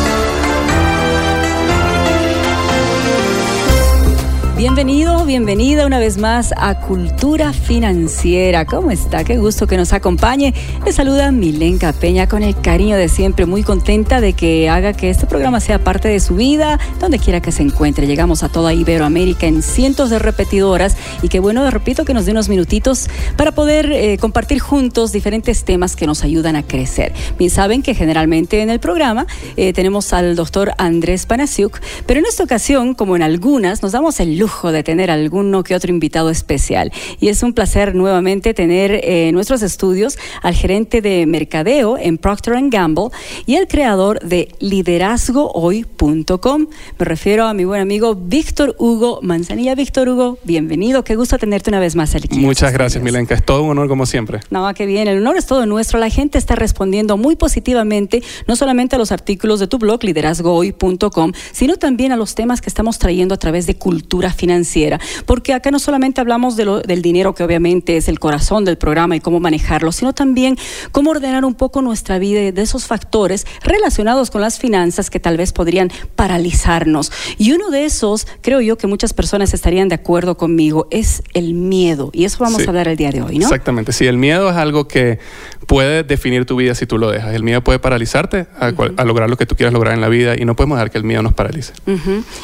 Bienvenido, bienvenida una vez más a Cultura Financiera. ¿Cómo está? Qué gusto que nos acompañe. Le saluda Milenka Peña con el cariño de siempre, muy contenta de que haga que este programa sea parte de su vida, donde quiera que se encuentre. Llegamos a toda Iberoamérica en cientos de repetidoras y qué bueno, repito, que nos dé unos minutitos para poder eh, compartir juntos diferentes temas que nos ayudan a crecer. Bien, saben que generalmente en el programa eh, tenemos al doctor Andrés Panasiuk, pero en esta ocasión, como en algunas, nos damos el lujo de tener alguno que otro invitado especial. Y es un placer nuevamente tener eh, en nuestros estudios al gerente de mercadeo en Procter Gamble y el creador de liderazgohoy.com. Me refiero a mi buen amigo Víctor Hugo Manzanilla. Víctor Hugo, bienvenido. Qué gusto tenerte una vez más aquí. Muchas gracias, Milenka. Es todo un honor como siempre. No, qué bien. El honor es todo nuestro. La gente está respondiendo muy positivamente, no solamente a los artículos de tu blog, liderazgohoy.com, sino también a los temas que estamos trayendo a través de cultura financiera, porque acá no solamente hablamos de lo, del dinero, que obviamente es el corazón del programa y cómo manejarlo, sino también cómo ordenar un poco nuestra vida de esos factores relacionados con las finanzas que tal vez podrían paralizarnos. Y uno de esos, creo yo que muchas personas estarían de acuerdo conmigo, es el miedo. Y eso vamos a hablar el día de hoy, ¿no? Exactamente. Sí, el miedo es algo que puede definir tu vida si tú lo dejas. El miedo puede paralizarte a, lograr lo que tú quieras lograr en la vida y no podemos dejar que el miedo nos paralice.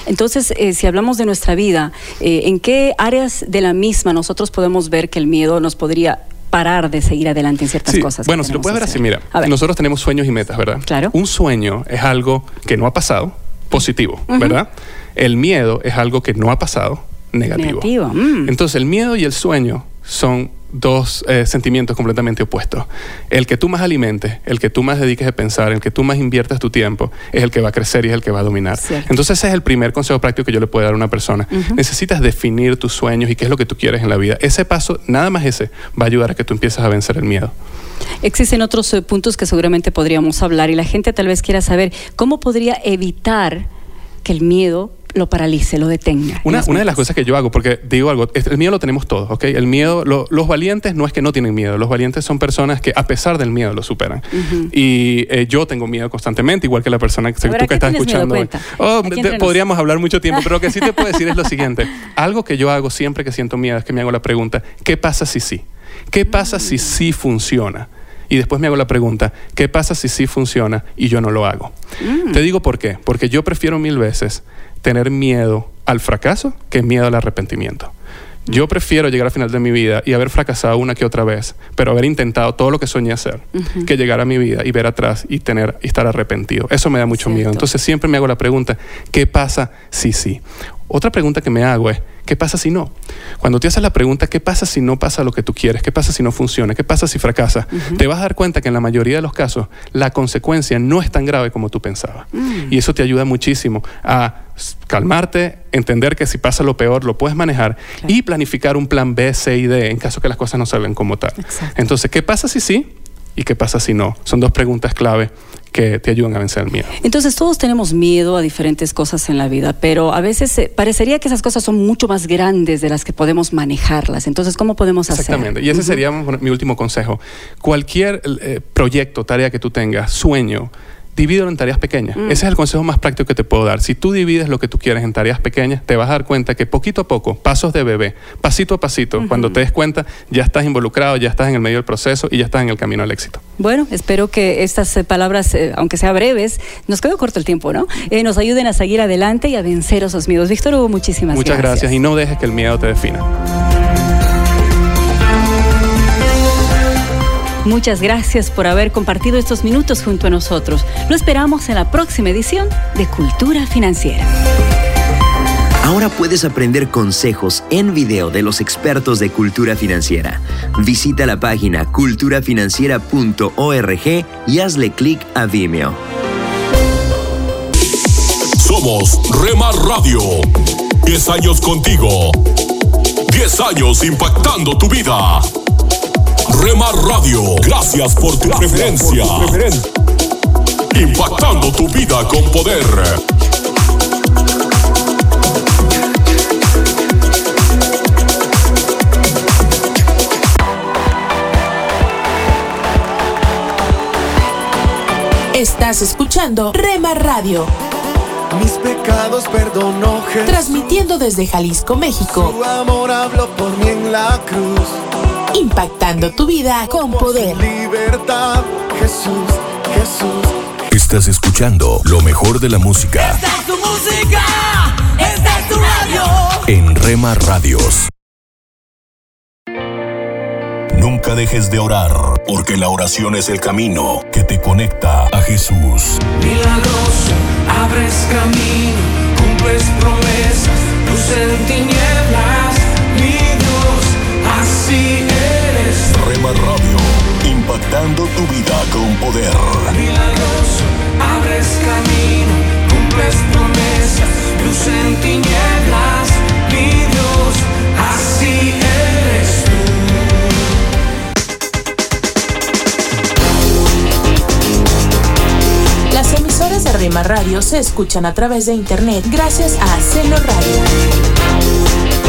Entonces, eh, si hablamos de nuestra vida, eh, ¿en qué áreas de la misma nosotros podemos ver que el miedo nos podría parar de seguir adelante en ciertas cosas. Bueno, si lo puedes ver así, mira, nosotros tenemos sueños y metas, ¿verdad? Claro. Un sueño es algo que no ha pasado, positivo, ¿verdad? El miedo es algo que no ha pasado, negativo. negativo. Mm. Entonces, el miedo y el sueño son dos eh, sentimientos completamente opuestos. El que tú más alimentes, el que tú más dediques a pensar, el que tú más inviertas tu tiempo, es el que va a crecer y es el que va a dominar. Entonces ese es el primer consejo práctico que yo le puedo dar a una persona. Necesitas definir tus sueños y qué es lo que tú quieres en la vida. Ese paso, nada más ese, va a ayudar a que tú empieces a vencer el miedo. Existen otros eh, puntos que seguramente podríamos hablar y la gente tal vez quiera saber cómo podría evitar que el miedo lo paralice, lo detenga. Una, una de las cosas que yo hago, porque digo algo, el miedo lo tenemos todos, ¿ok? El miedo, los valientes no es que no tienen miedo, los valientes son personas que a pesar del miedo lo superan. Y eh, yo tengo miedo constantemente, igual que la persona que, tú que estás escuchando hoy. Oh, podríamos hablar mucho tiempo, pero lo que sí te puedo decir es lo siguiente. Algo que yo hago siempre que siento miedo es que me hago la pregunta, ¿qué pasa si sí? ¿Qué pasa si sí funciona? Y después me hago la pregunta, ¿qué pasa si sí funciona y yo no lo hago? Mm. Te digo por qué. Porque yo prefiero mil veces tener miedo al fracaso que miedo al arrepentimiento. Yo prefiero llegar al final de mi vida y haber fracasado una que otra vez, pero haber intentado todo lo que soñé hacer, que llegar a mi vida y ver atrás y tener y estar arrepentido. Eso me da mucho miedo. Entonces siempre me hago la pregunta, ¿qué pasa si sí? Otra pregunta que me hago es, ¿qué pasa si no? Cuando te haces la pregunta, ¿qué pasa si no pasa lo que tú quieres? ¿Qué pasa si no funciona? ¿Qué pasa si fracasa? Te vas a dar cuenta que en la mayoría de los casos la consecuencia no es tan grave como tú pensabas. Mm. Y eso te ayuda muchísimo a calmarte, entender que si pasa lo peor lo puedes manejar y planificar un plan B, C y D en caso que las cosas no salgan como tal. Entonces, ¿qué pasa si sí? ¿Y qué pasa si no? Son dos preguntas clave que te ayudan a vencer el miedo. Entonces todos tenemos miedo a diferentes cosas en la vida, pero a veces eh, parecería que esas cosas son mucho más grandes de las que podemos manejarlas. Entonces, ¿cómo podemos hacer? Exactamente. Y ese sería mi último consejo. Cualquier eh, proyecto, tarea que tú tengas, sueño, divídelo en tareas pequeñas. Mm. Ese es el consejo más práctico que te puedo dar. Si tú divides lo que tú quieres en tareas pequeñas, te vas a dar cuenta que poquito a poco, pasos de bebé, pasito a pasito, cuando te des cuenta, ya estás involucrado, ya estás en el medio del proceso y ya estás en el camino al éxito. Bueno, espero que estas eh, palabras, eh, aunque sean breves, nos quedó corto el tiempo, ¿no? Eh, nos ayuden a seguir adelante y a vencer esos miedos. Víctor Hugo, muchísimas Muchas gracias. gracias y no dejes que el miedo te defina. Muchas gracias por haber compartido estos minutos junto a nosotros. Lo esperamos en la próxima edición de Cultura Financiera. Ahora puedes aprender consejos en video de los expertos de cultura financiera. Visita la página culturafinanciera.org y hazle clic a Vimeo. Somos Remar Radio. 10 años contigo. 10 años impactando tu vida. Remar Radio, gracias por tu preferencia. Impactando tu vida con poder. Estás escuchando Remar Radio. mis pecados perdonó Jesús. Transmitiendo desde Jalisco, México. Su amor habló por mí en la cruz. Impactando tu vida con poder. Libertad, Jesús, Jesús. Estás escuchando lo mejor de la música Esta es tu música, esta es tu radio. en Rema Radios. Nunca dejes de orar, porque la oración es el camino que te conecta a Jesús. Milagroso, abres camino, cumples promesas, luz en tinieblas. Mi Dios, así eres. Rema Radio, impactando tu vida con poder. Milagroso, abres camino, cumples promesas, luz en tinieblas. Mi Dios, así eres tú. Las emisoras de Rema Radio se escuchan a través de internet gracias a Celo Radio.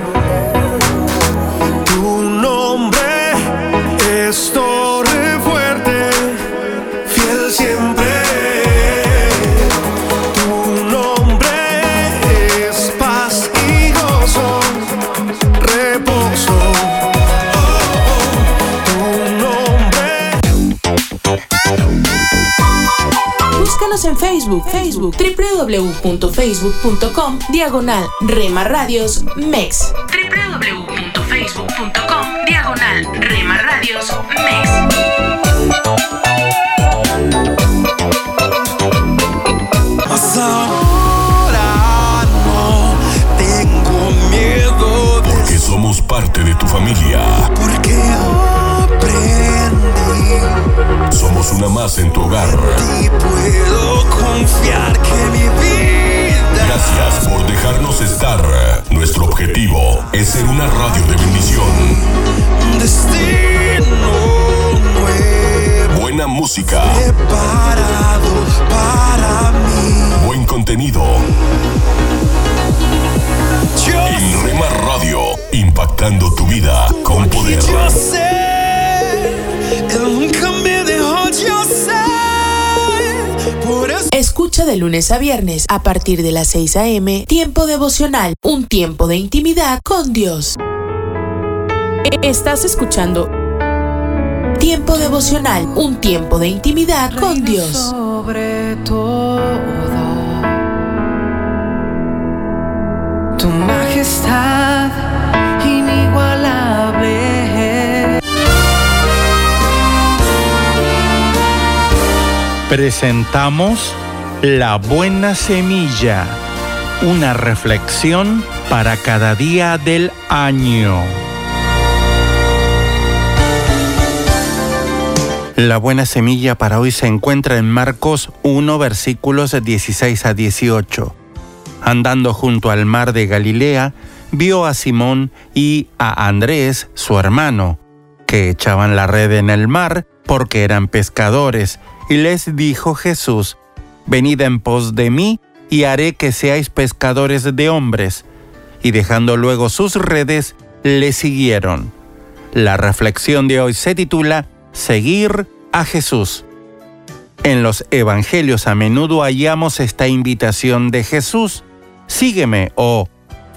Búscanos en Facebook, Facebook, www.facebook.com, diagonal Rema Radios MEX. www.facebook.com, diagonal Rema Radios MEX. Una más en tu hogar. y puedo confiar que mi vida Gracias por dejarnos estar. Nuestro objetivo es ser una radio de bendición. destino nuevo Buena música, preparado para mí. buen contenido. En Rema Radio, impactando tu vida con poder. Yo sé, Él nunca me dejó, Escucha de lunes a viernes a partir de las 6 a.m. Tiempo devocional, un tiempo de intimidad con Dios. Estás escuchando Tiempo devocional, un tiempo de intimidad con Dios. Sobre todo, tu majestad Presentamos La Buena Semilla, una reflexión para cada día del año. La buena semilla para hoy se encuentra en Marcos 1 versículos 16 a 18. Andando junto al mar de Galilea, vio a Simón y a Andrés, su hermano, que echaban la red en el mar porque eran pescadores, y les dijo Jesús, Venid en pos de mí, y haré que seáis pescadores de hombres. Y dejando luego sus redes, le siguieron. La reflexión de hoy se titula Seguir a Jesús. En los evangelios a menudo hallamos esta invitación de Jesús, sígueme o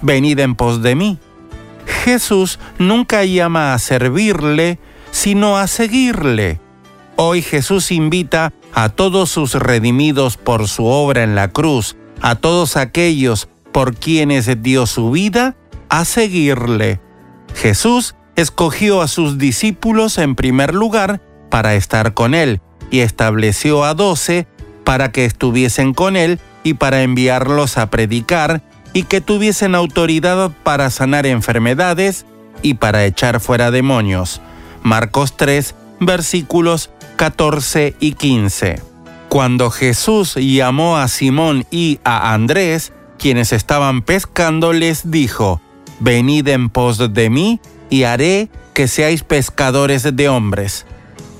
venid en pos de mí. Jesús nunca llama a servirle, sino a seguirle. Hoy Jesús invita a todos sus redimidos por su obra en la cruz, a todos aquellos por quienes dio su vida, a seguirle. Jesús escogió a sus discípulos en primer lugar para estar con él y estableció a doce para que estuviesen con él y para enviarlos a predicar y que tuviesen autoridad para sanar enfermedades y para echar fuera demonios. Marcos 3, versículos 14 y 15. Cuando Jesús llamó a Simón y a Andrés, quienes estaban pescando, les dijo, Venid en pos de mí y haré que seáis pescadores de hombres.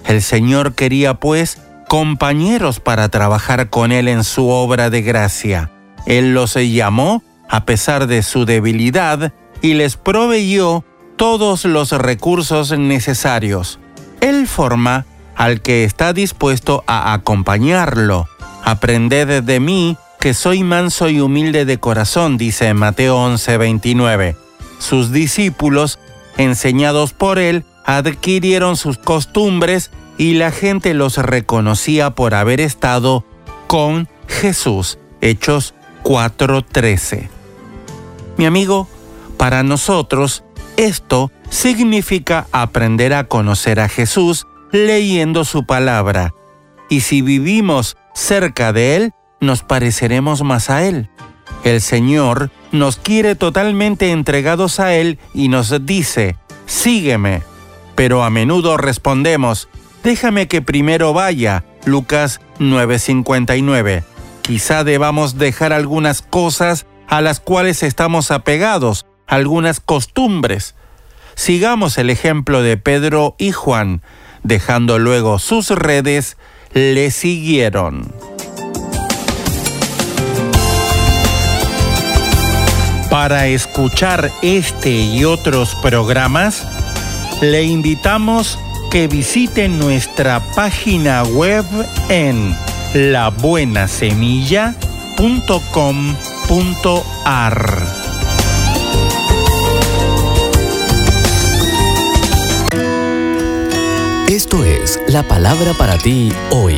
El Señor quería pues compañeros para trabajar con Él en su obra de gracia. Él los llamó a pesar de su debilidad y les proveyó todos los recursos necesarios. Él forma al que está dispuesto a acompañarlo. Aprended de mí, que soy manso y humilde de corazón, dice Mateo 11:29. Sus discípulos, enseñados por él, adquirieron sus costumbres y la gente los reconocía por haber estado con Jesús. Hechos 4:13. Mi amigo, para nosotros esto significa aprender a conocer a Jesús leyendo su palabra. Y si vivimos cerca de Él, nos pareceremos más a Él. El Señor nos quiere totalmente entregados a Él y nos dice, sígueme. Pero a menudo respondemos, déjame que primero vaya. Lucas 9:59. Quizá debamos dejar algunas cosas a las cuales estamos apegados, algunas costumbres. Sigamos el ejemplo de Pedro y Juan, dejando luego sus redes, le siguieron. Para escuchar este y otros programas, le invitamos que visite nuestra página web en labuenasemilla.com.ar. Esto es la palabra para ti hoy.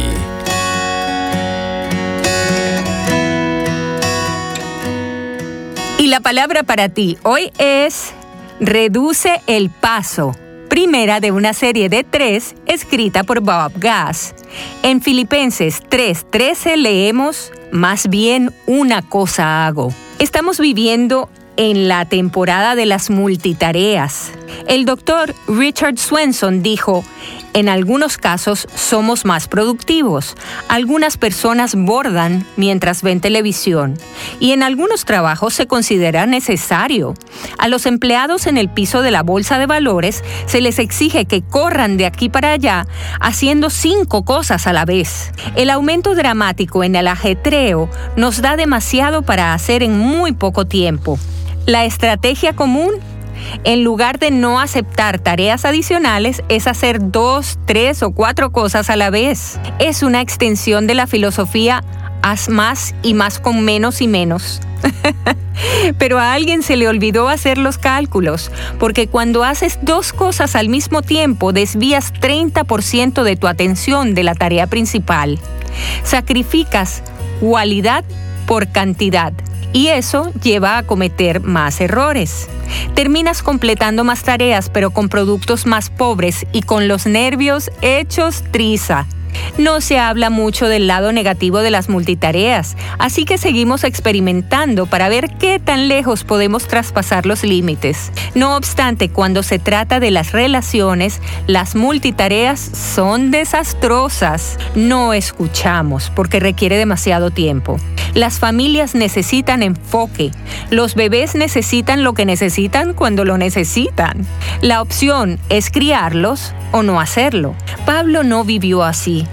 Y la palabra para ti hoy es reduce el paso, primera de una serie de tres escrita por Bob Gass. En Filipenses 3:13 leemos, más bien una cosa hago. Estamos viviendo en la temporada de las multitareas. El doctor Richard Swenson dijo, en algunos casos somos más productivos. Algunas personas bordan mientras ven televisión y en algunos trabajos se considera necesario. A los empleados en el piso de la bolsa de valores se les exige que corran de aquí para allá haciendo cinco cosas a la vez. El aumento dramático en el ajetreo nos da demasiado para hacer en muy poco tiempo. La estrategia común en lugar de no aceptar tareas adicionales, es hacer dos, tres o cuatro cosas a la vez. Es una extensión de la filosofía haz más y más con menos y menos. Pero a alguien se le olvidó hacer los cálculos, porque cuando haces dos cosas al mismo tiempo desvías 30% de tu atención de la tarea principal. Sacrificas cualidad por cantidad y eso lleva a cometer más errores. Terminas completando más tareas pero con productos más pobres y con los nervios hechos triza. No se habla mucho del lado negativo de las multitareas, así que seguimos experimentando para ver qué tan lejos podemos traspasar los límites. No obstante, cuando se trata de las relaciones, las multitareas son desastrosas. No escuchamos porque requiere demasiado tiempo. Las familias necesitan enfoque. Los bebés necesitan lo que necesitan cuando lo necesitan. La opción es criarlos o no hacerlo. Pablo no vivió así.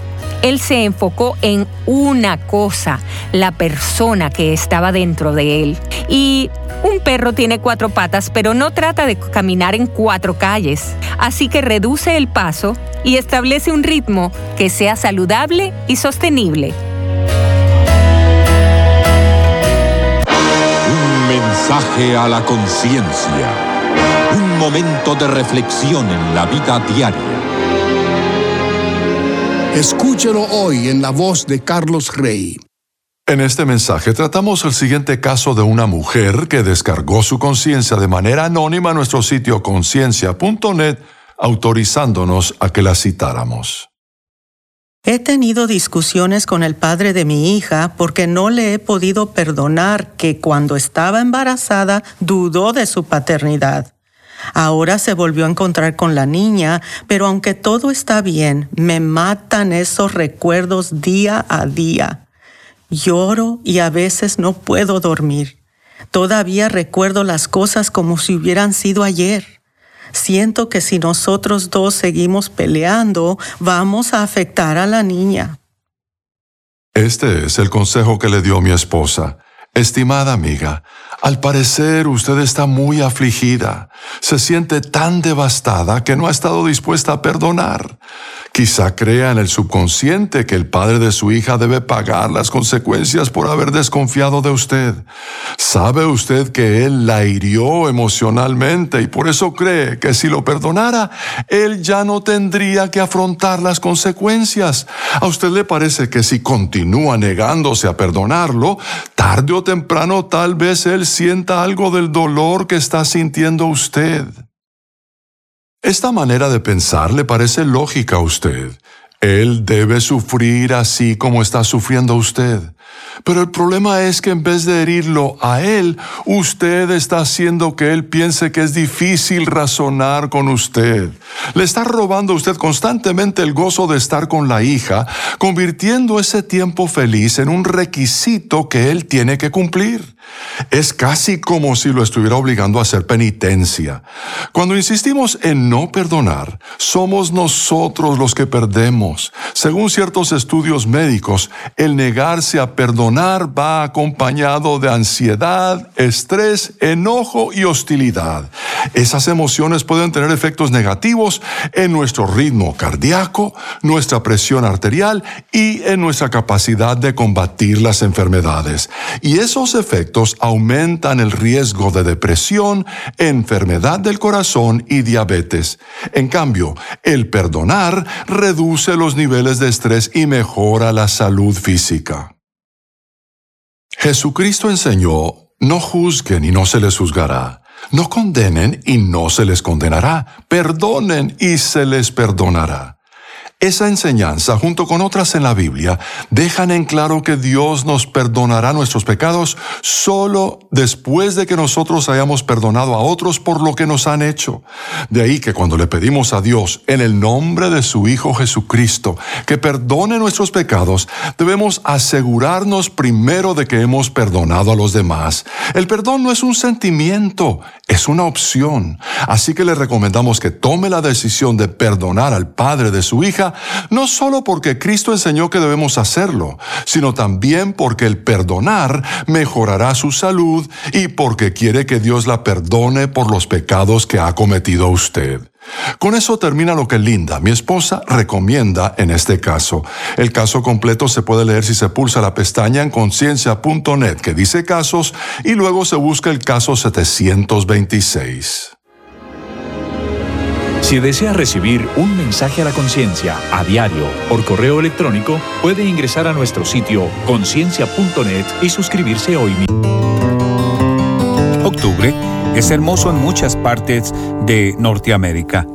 Él se enfocó en una cosa, la persona que estaba dentro de él. Y un perro tiene cuatro patas, pero no trata de caminar en cuatro calles. Así que reduce el paso y establece un ritmo que sea saludable y sostenible. Un mensaje a la conciencia. Un momento de reflexión en la vida diaria. Escúchelo hoy en la voz de Carlos Rey. En este mensaje tratamos el siguiente caso de una mujer que descargó su conciencia de manera anónima a nuestro sitio conciencia.net, autorizándonos a que la citáramos. He tenido discusiones con el padre de mi hija porque no le he podido perdonar que cuando estaba embarazada dudó de su paternidad. Ahora se volvió a encontrar con la niña, pero aunque todo está bien, me matan esos recuerdos día a día. Lloro y a veces no puedo dormir. Todavía recuerdo las cosas como si hubieran sido ayer. Siento que si nosotros dos seguimos peleando, vamos a afectar a la niña. Este es el consejo que le dio mi esposa. Estimada amiga, al parecer usted está muy afligida. Se siente tan devastada que no ha estado dispuesta a perdonar. Quizá crea en el subconsciente que el padre de su hija debe pagar las consecuencias por haber desconfiado de usted. ¿Sabe usted que él la hirió emocionalmente y por eso cree que si lo perdonara, él ya no tendría que afrontar las consecuencias? ¿A usted le parece que si continúa negándose a perdonarlo, tarde o temprano tal vez él sienta algo del dolor que está sintiendo usted? Esta manera de pensar le parece lógica a usted. Él debe sufrir así como está sufriendo usted. Pero el problema es que en vez de herirlo a él, usted está haciendo que él piense que es difícil razonar con usted. Le está robando a usted constantemente el gozo de estar con la hija, convirtiendo ese tiempo feliz en un requisito que él tiene que cumplir. Es casi como si lo estuviera obligando a hacer penitencia. Cuando insistimos en no perdonar, somos nosotros los que perdemos. Según ciertos estudios médicos, el negarse a perdonar va acompañado de ansiedad, estrés, enojo y hostilidad. Esas emociones pueden tener efectos negativos en nuestro ritmo cardíaco, nuestra presión arterial y en nuestra capacidad de combatir las enfermedades. Y esos efectos aumentan el riesgo de depresión, enfermedad del corazón y diabetes. En cambio, el perdonar reduce los niveles de estrés y mejora la salud física. Jesucristo enseñó, no juzguen y no se les juzgará. No condenen y no se les condenará. Perdonen y se les perdonará. Esa enseñanza, junto con otras en la Biblia, dejan en claro que Dios nos perdonará nuestros pecados solo después de que nosotros hayamos perdonado a otros por lo que nos han hecho. De ahí que cuando le pedimos a Dios en el nombre de su Hijo Jesucristo que perdone nuestros pecados, debemos asegurarnos primero de que hemos perdonado a los demás. El perdón no es un sentimiento, es una opción. Así que le recomendamos que tome la decisión de perdonar al Padre de su hija no solo porque Cristo enseñó que debemos hacerlo, sino también porque el perdonar mejorará su salud y porque quiere que Dios la perdone por los pecados que ha cometido usted. Con eso termina lo que Linda, mi esposa, recomienda en este caso. El caso completo se puede leer si se pulsa la pestaña en conciencia.net que dice casos y luego se busca el caso 726. Si desea recibir un mensaje a la conciencia a diario por correo electrónico, puede ingresar a nuestro sitio conciencia.net y suscribirse hoy. Octubre es hermoso en muchas partes de Norteamérica.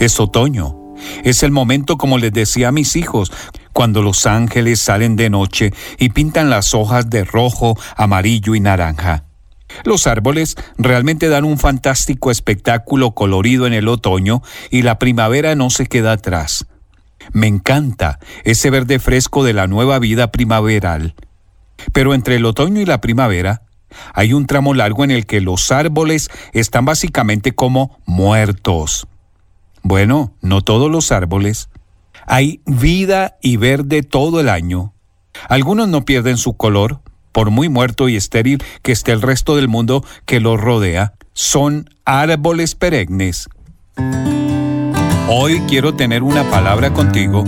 Es otoño. Es el momento, como les decía a mis hijos, cuando los ángeles salen de noche y pintan las hojas de rojo, amarillo y naranja. Los árboles realmente dan un fantástico espectáculo colorido en el otoño y la primavera no se queda atrás. Me encanta ese verde fresco de la nueva vida primaveral. Pero entre el otoño y la primavera hay un tramo largo en el que los árboles están básicamente como muertos. Bueno, no todos los árboles. Hay vida y verde todo el año. Algunos no pierden su color, por muy muerto y estéril que esté el resto del mundo que los rodea, son árboles perennes. Hoy quiero tener una palabra contigo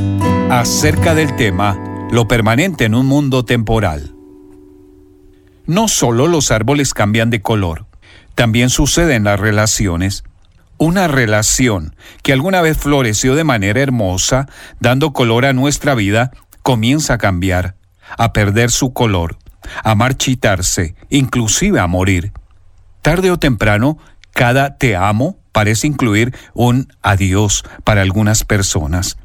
acerca del tema lo permanente en un mundo temporal. No solo los árboles cambian de color, también sucede en las relaciones. Una relación que alguna vez floreció de manera hermosa, dando color a nuestra vida, comienza a cambiar, a perder su color a marchitarse, inclusive a morir. Tarde o temprano, cada te amo parece incluir un adiós para algunas personas.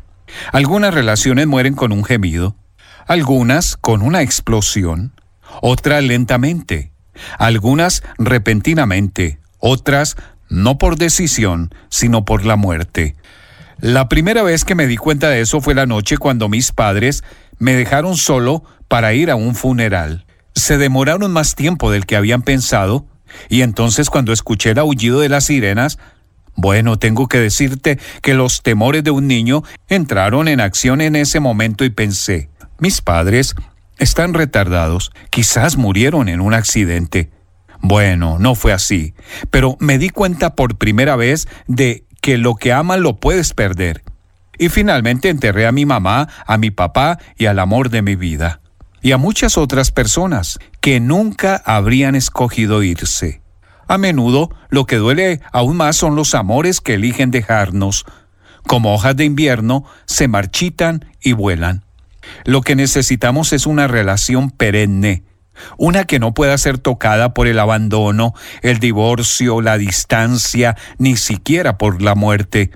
Algunas relaciones mueren con un gemido, algunas con una explosión, otras lentamente, algunas repentinamente, otras no por decisión, sino por la muerte. La primera vez que me di cuenta de eso fue la noche cuando mis padres me dejaron solo para ir a un funeral. Se demoraron más tiempo del que habían pensado, y entonces cuando escuché el aullido de las sirenas, bueno, tengo que decirte que los temores de un niño entraron en acción en ese momento y pensé, mis padres están retardados, quizás murieron en un accidente. Bueno, no fue así, pero me di cuenta por primera vez de que lo que amas lo puedes perder. Y finalmente enterré a mi mamá, a mi papá y al amor de mi vida. Y a muchas otras personas que nunca habrían escogido irse. A menudo lo que duele aún más son los amores que eligen dejarnos. Como hojas de invierno, se marchitan y vuelan. Lo que necesitamos es una relación perenne, una que no pueda ser tocada por el abandono, el divorcio, la distancia, ni siquiera por la muerte.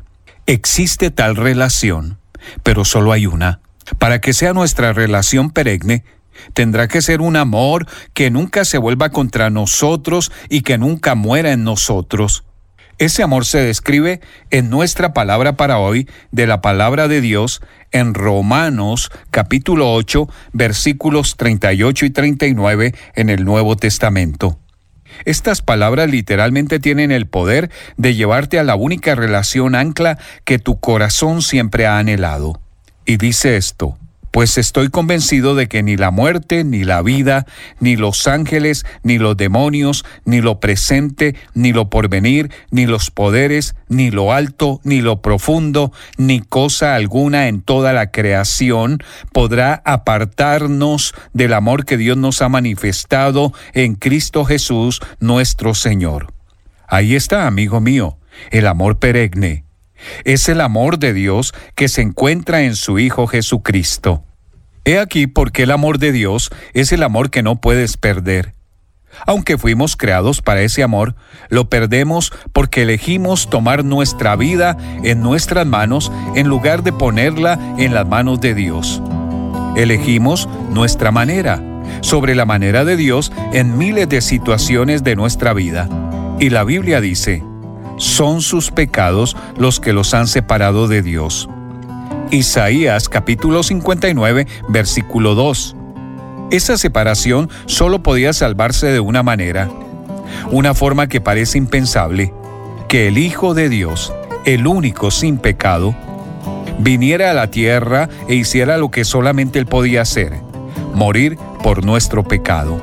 Existe tal relación, pero solo hay una. Para que sea nuestra relación perenne, tendrá que ser un amor que nunca se vuelva contra nosotros y que nunca muera en nosotros. Ese amor se describe en nuestra palabra para hoy de la palabra de Dios en Romanos capítulo 8 versículos 38 y 39 en el Nuevo Testamento. Estas palabras literalmente tienen el poder de llevarte a la única relación ancla que tu corazón siempre ha anhelado. Y dice esto, pues estoy convencido de que ni la muerte, ni la vida, ni los ángeles, ni los demonios, ni lo presente, ni lo porvenir, ni los poderes, ni lo alto, ni lo profundo, ni cosa alguna en toda la creación podrá apartarnos del amor que Dios nos ha manifestado en Cristo Jesús nuestro Señor. Ahí está, amigo mío, el amor perenne es el amor de Dios que se encuentra en su Hijo Jesucristo. He aquí porque el amor de Dios es el amor que no puedes perder. Aunque fuimos creados para ese amor, lo perdemos porque elegimos tomar nuestra vida en nuestras manos en lugar de ponerla en las manos de Dios. Elegimos nuestra manera sobre la manera de Dios en miles de situaciones de nuestra vida. Y la Biblia dice, son sus pecados los que los han separado de Dios. Isaías capítulo 59 versículo 2. Esa separación solo podía salvarse de una manera, una forma que parece impensable, que el Hijo de Dios, el único sin pecado, viniera a la tierra e hiciera lo que solamente Él podía hacer, morir por nuestro pecado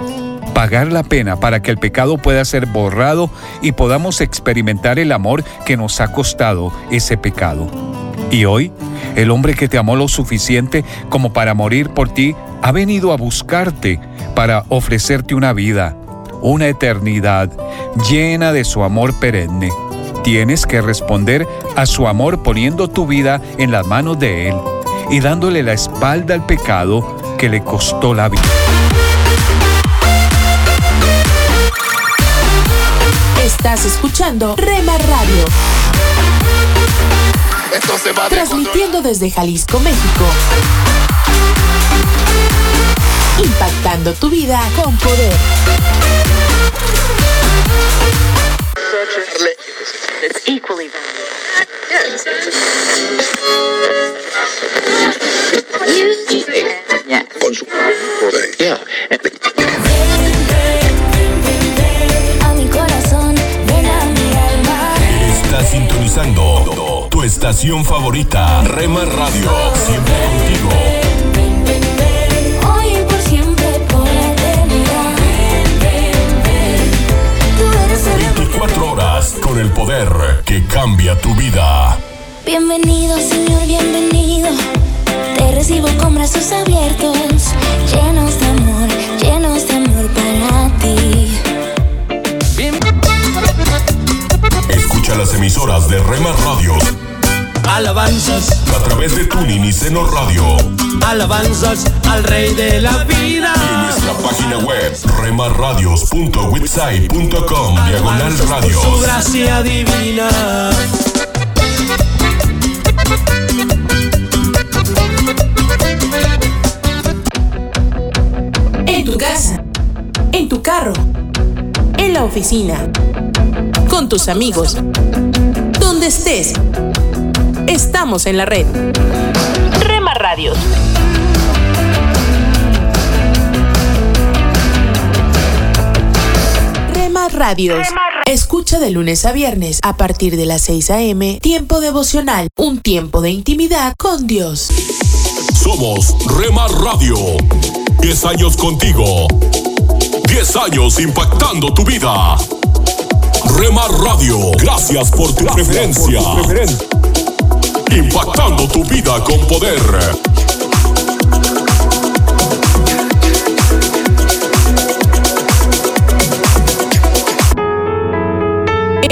pagar la pena para que el pecado pueda ser borrado y podamos experimentar el amor que nos ha costado ese pecado. Y hoy, el hombre que te amó lo suficiente como para morir por ti, ha venido a buscarte para ofrecerte una vida, una eternidad llena de su amor perenne. Tienes que responder a su amor poniendo tu vida en las manos de Él y dándole la espalda al pecado que le costó la vida. Estás escuchando Rema Radio. Transmitiendo desde Jalisco, México. Impactando tu vida con poder. Estación favorita, Rema Radio. Siempre contigo. Hoy y por siempre, por la eternidad. Tú eres el 24 horas con el poder que cambia tu vida. Bienvenido, Señor, bienvenido. Te recibo con brazos abiertos, llenos de amor, llenos de amor para ti. Escucha las emisoras de Rema Radios Alabanzas, a través de Tuning y Seno Radio alabanzas al Rey de la vida. y en nuestra página web remarradios.witsai.com diagonal radios. Su gracia divina. En tu casa, en tu carro, en la oficina, con tus amigos. Donde estés, estamos en la red. Rema Radios. Rema Radios. Escucha de lunes a viernes a partir de las 6 a.m. Tiempo devocional, un tiempo de intimidad con Dios. Somos Rema Radio. 10 años contigo. 10 años impactando tu vida. Rema Radio, gracias por tu preferencia impactando tu vida con poder.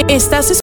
Estás